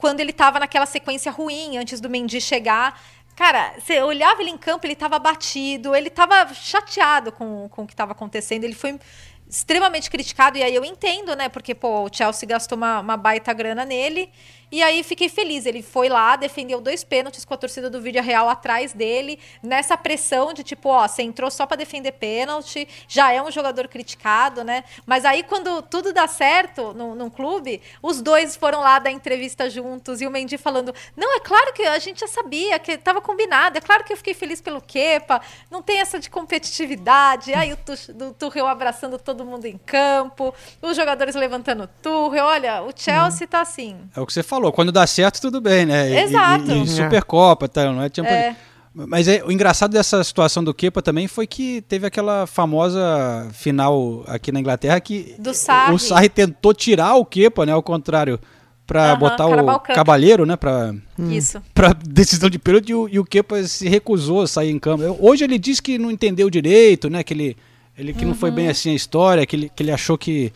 quando ele tava naquela sequência ruim, antes do Mendy chegar. Cara, você olhava ele em campo, ele tava batido, ele tava chateado com, com o que tava acontecendo. Ele foi extremamente criticado, e aí eu entendo, né? Porque, pô, o Chelsea gastou uma, uma baita grana nele. E aí fiquei feliz. Ele foi lá, defendeu dois pênaltis com a torcida do Vídeo Real atrás dele, nessa pressão de tipo, ó, você entrou só pra defender pênalti, já é um jogador criticado, né? Mas aí quando tudo dá certo num, num clube, os dois foram lá dar entrevista juntos e o Mendy falando: Não, é claro que a gente já sabia, que tava combinado, é claro que eu fiquei feliz pelo Kepa, não tem essa de competitividade. Aí o Tu- do Tuchel abraçando todo mundo em campo, os jogadores levantando o Tuchel. Olha, o Chelsea tá assim. É o que você falou, quando dá certo, tudo bem, né? E- Exato. E, e Supercopa, tá? Não é Champions É. Mas é, o engraçado dessa situação do Kepa também foi que teve aquela famosa final aqui na Inglaterra que Do Sarri. o Sarri tentou tirar o Kepa, né? Ao contrário, para botar o Cup. Cabalheiro, né? Pra, Isso. pra decisão de pênalti e o, e o Kepa se recusou a sair em campo. Hoje ele disse que não entendeu direito, né? Que ele, ele que não foi bem assim a história, que ele, que ele achou que,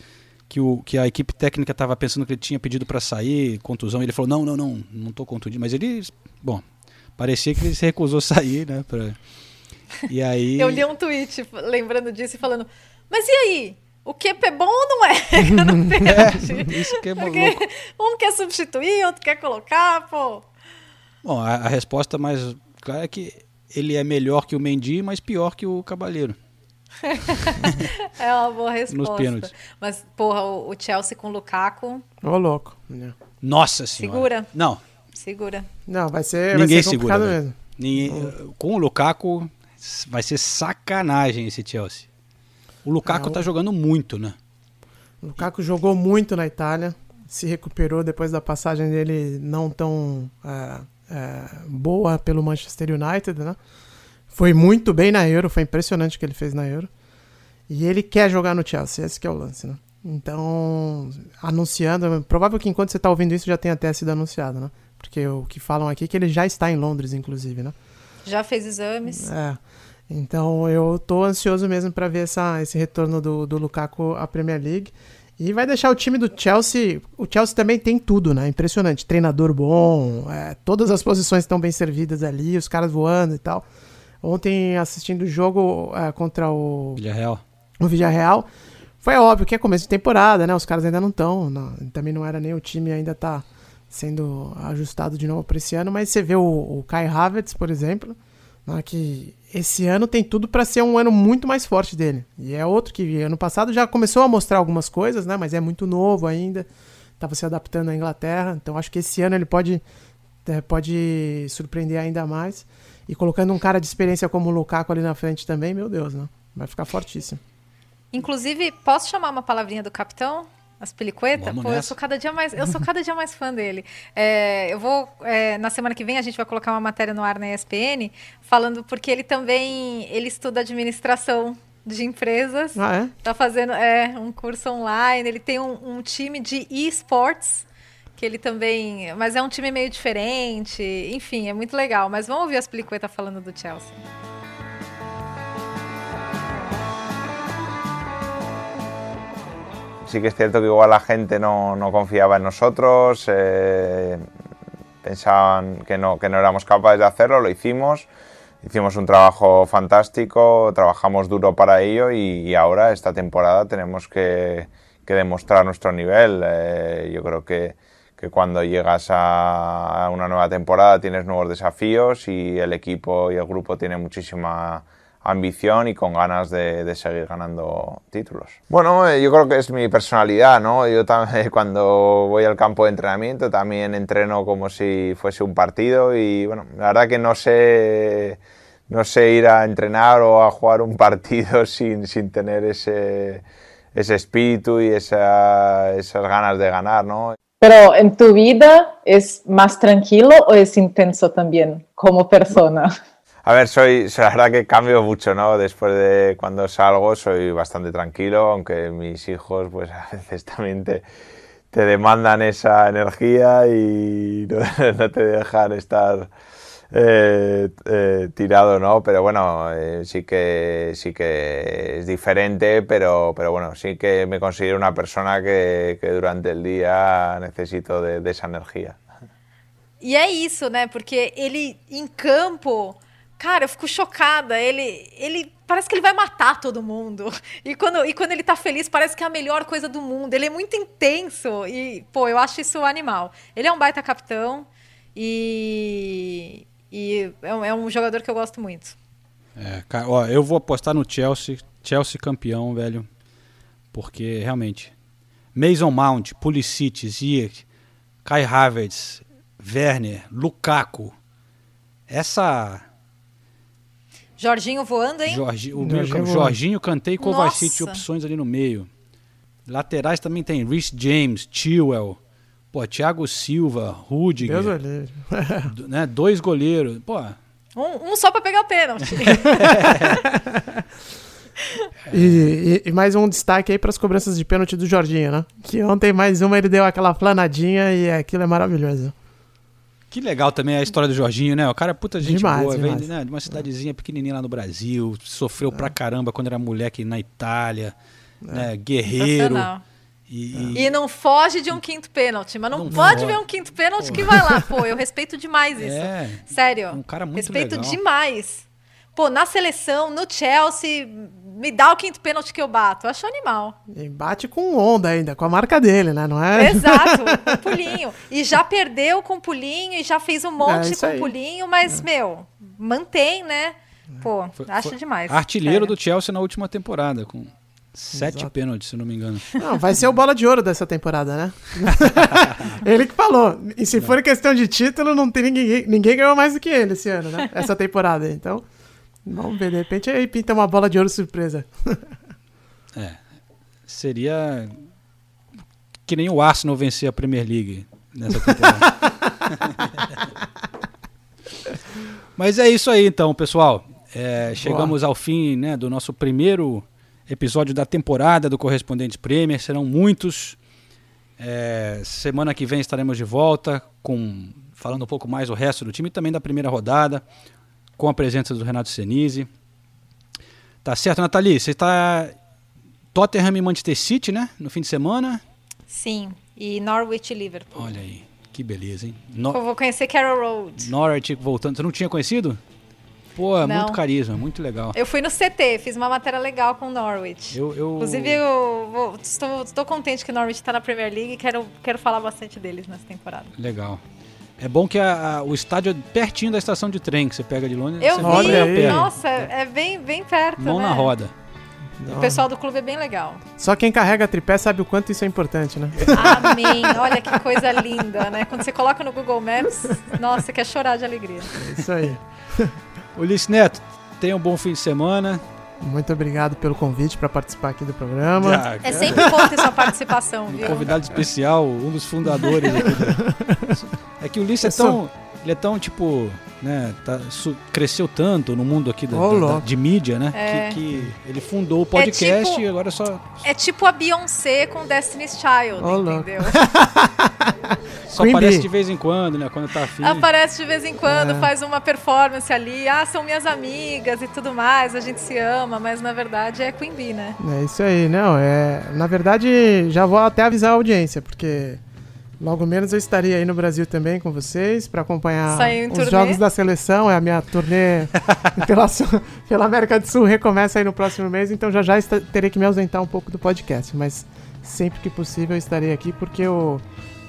que, o, que a equipe técnica estava pensando que ele tinha pedido para sair, contusão. Ele falou: não, não, não, não tô contundido. Mas ele, bom, parecia que ele se recusou a sair, né? Pra... E aí. Eu li um tweet lembrando disso e falando, mas e aí? O Kepa é bom ou não é? pênalti? isso que é Porque louco. um quer substituir, outro quer colocar, pô. Bom, a, a resposta mais clara é que ele é melhor que o Mendy, mas pior que o Cabalheiro. É uma boa resposta. pênaltis. Mas, porra, o, o Chelsea com o Lukaku, Ô, louco. Nossa senhora. Segura. Não, segura. Não, vai ser, ninguém vai ser segura. velho. mesmo. Ninguém- com o Lukaku vai ser sacanagem esse Chelsea. O Lukaku É, o- tá jogando muito, né? O Lukaku jogou muito na Itália, se recuperou depois da passagem dele não tão é, é, boa pelo Manchester United, né? Foi muito bem na Euro, foi impressionante o que ele fez na Euro. E ele quer jogar no Chelsea, esse que é o lance, né? Então, anunciando, provável que enquanto você tá ouvindo isso já tenha até sido anunciado, né? Porque o que falam aqui é que ele já está em Londres, inclusive, né? Já fez exames. É. Então eu tô ansioso mesmo para ver essa, esse retorno do, do Lukaku à Premier League. E vai deixar o time do Chelsea. O Chelsea também tem tudo, né? Impressionante. Treinador bom, é, todas as posições estão bem servidas ali, os caras voando e tal. Ontem, assistindo o jogo é, contra o, Villarreal. o Villarreal, foi óbvio que é começo de temporada, né? Os caras ainda não estão. Também não era nem o time ainda tá sendo ajustado de novo para esse ano, mas você vê o, o Kai Havertz, por exemplo, né, que esse ano tem tudo para ser um ano muito mais forte dele. E é outro que ano passado já começou a mostrar algumas coisas, né? Mas é muito novo ainda, estava se adaptando à Inglaterra. Então acho que esse ano ele pode é, pode surpreender ainda mais. E colocando um cara de experiência como o Lukaku ali na frente também, meu Deus, né? Vai ficar fortíssimo. Inclusive, posso chamar uma palavrinha do capitão? As peliqueta? Vamos Pô, eu sou cada dia mais, eu sou cada dia mais fã dele. É, eu vou é, na semana que vem a gente vai colocar uma matéria no ar na ESPN falando porque ele também ele estuda administração de empresas. Ah, é? Tá fazendo é, um curso online. Ele tem um, um time de esports que ele também, mas é um time meio diferente. Enfim, é muito legal. Mas vamos ouvir as peliqueta falando do Chelsea. Sí que es cierto que igual la gente no, no confiaba en nosotros, eh, pensaban que no, que no éramos capaces de hacerlo, lo hicimos, hicimos un trabajo fantástico, trabajamos duro para ello y, y ahora esta temporada tenemos que, que demostrar nuestro nivel. Eh, yo creo que, que cuando llegas a una nueva temporada tienes nuevos desafíos y el equipo y el grupo tiene muchísima ambición y con ganas de, de seguir ganando títulos. Bueno, eh, yo creo que es mi personalidad, ¿no? Yo también cuando voy al campo de entrenamiento también entreno como si fuese un partido y bueno, la verdad que no sé, no sé ir a entrenar o a jugar un partido sin, sin tener ese, ese espíritu y esa, esas ganas de ganar, ¿no? Pero en tu vida es más tranquilo o es intenso también como persona? A ver, soy, la verdad que cambio mucho, ¿no? Después de cuando salgo soy bastante tranquilo, aunque mis hijos pues a veces también te, te demandan esa energía y no, no te dejan estar eh, eh, tirado, ¿no? Pero bueno, eh, sí, que, sí que es diferente, pero, pero bueno, sí que me considero una persona que, que durante el día necesito de, de esa energía. E é isso, né? Porque ele em campo, cara, eu fico chocada. Ele, ele parece que ele vai matar todo mundo. E quando, e quando ele tá feliz, parece que é a melhor coisa do mundo. Ele é muito intenso e, pô, eu acho isso animal. Ele é um baita capitão e, e é, um, é um jogador que eu gosto muito. É, cara, ó, eu vou apostar no Chelsea, Chelsea campeão, velho. Porque realmente, Mason Mount, Pulisic, Ziyech, Kai Havertz, Werner, Lukaku. Essa Jorginho voando, hein? Jorgi, o meio Jorginho voando. Jorginho, Kanté e Kovacic, opções ali no meio. Laterais também tem Rhys James, Chilwell, pô, Thiago Silva, Rudiger, Deus né, dois goleiros. Pô, Um, um só pra pegar o pênalti. E, e- e mais um destaque aí para as cobranças de pênalti do Jorginho, né? Que ontem mais uma ele deu aquela flanadinha e aquilo é maravilhoso. Que legal também a história do Jorginho, né? O cara é puta gente Demais, boa, vem demais. né, de uma cidadezinha pequenininha lá no Brasil, sofreu pra caramba quando era moleque na Itália, né? Guerreiro. Sensacional. E, E não foge de um quinto pênalti, mas não, Não pode foge. ver um quinto pênalti que vai lá. Pô, eu respeito demais isso. É, Sério. um cara muito respeito legal. demais. Pô, na seleção, no Chelsea, me dá o quinto pênalti que eu bato. Eu acho animal. E bate com onda ainda, com a marca dele, né? Não é? Exato, com pulinho. E já perdeu com pulinho e já fez um É, monte isso com aí. pulinho, mas, meu, mantém, né? Pô, acho foi demais. artilheiro sério. do Chelsea na última temporada, com sete Exato. pênaltis, se não me engano. Não, vai ser o bola de ouro dessa temporada, né? ele que falou. E se for questão de título, não tem ninguém, ninguém ganhou mais do que ele esse ano, né? Essa temporada. Então, vamos ver. De repente aí pinta uma bola de ouro surpresa. É. Seria que nem o Arsenal vencer a Premier League nessa temporada. Mas é isso aí então, pessoal. É, chegamos ao fim né, do nosso primeiro episódio da temporada do Correspondentes Premier. Serão muitos. É, semana que vem estaremos de volta com falando um pouco mais o resto do time e também da primeira rodada, com a presença do Renato Senise. Tá certo, Nathalie? Você está Tottenham e Manchester City, né? No fim de semana. Sim, e Norwich e Liverpool. Olha aí, que beleza, hein? Eu No vou conhecer Carroll Road. Norwich voltando. Você não tinha conhecido? Pô, é Não. muito carisma, muito legal. Eu fui no CT, fiz uma matéria legal com o Norwich. Eu, eu- Inclusive, eu vou- estou, estou contente que o Norwich está na Premier League e quero, quero falar bastante deles nessa temporada. Legal. É bom que a- a- o estádio é pertinho da estação de trem que você pega de Londres. Eu você vi, nossa, é bem, bem perto, Mão né? na roda. O pessoal do clube é bem legal. Só quem carrega tripé sabe o quanto isso é importante, né? Amém. Olha que coisa linda, né? Quando você coloca no Google Maps, nossa, quer chorar de alegria. Isso aí. Ulisses Neto, tenha um bom fim de semana. Muito obrigado pelo convite para participar aqui do programa. Ah, É sempre bom ter sua participação, viu? Convidado especial, um dos fundadores do- É que o Ulisses é tão. Ele é tão, tipo, né? tá- su- cresceu tanto no mundo aqui da- Ô, da- da- de mídia, né? É. Que, que ele fundou o podcast É tipo- e agora só, É tipo a Beyoncé com Destiny's Child, louco. entendeu? só Queen aparece Bee. de vez em quando, né? Quando tá afim. Aparece de vez em quando, É. faz uma performance ali. Ah, são minhas amigas e tudo mais, a gente se ama, mas na verdade é Queen Bee, né? É isso aí, não. É, na verdade, já vou até avisar a audiência, porque logo menos eu estaria aí no Brasil também com vocês para acompanhar os turnê? jogos da seleção. É a minha turnê pela, pela América do Sul recomeça aí no próximo mês, então já já terei que me ausentar um pouco do podcast, mas sempre que possível eu estarei aqui porque o,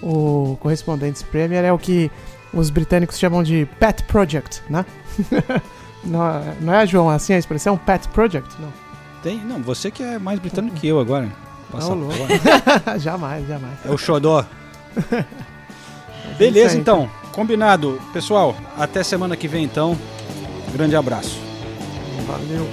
o Correspondentes Premier é o que os britânicos chamam de pet project, né? não, é- não é, João, assim a expressão pet project? Não. Tem, não, você que é mais britânico que eu agora. Não, louco. Passaporte. jamais, jamais. É o xodó. Beleza, então. Combinado. Pessoal, até semana que vem, então. Grande abraço. Valeu.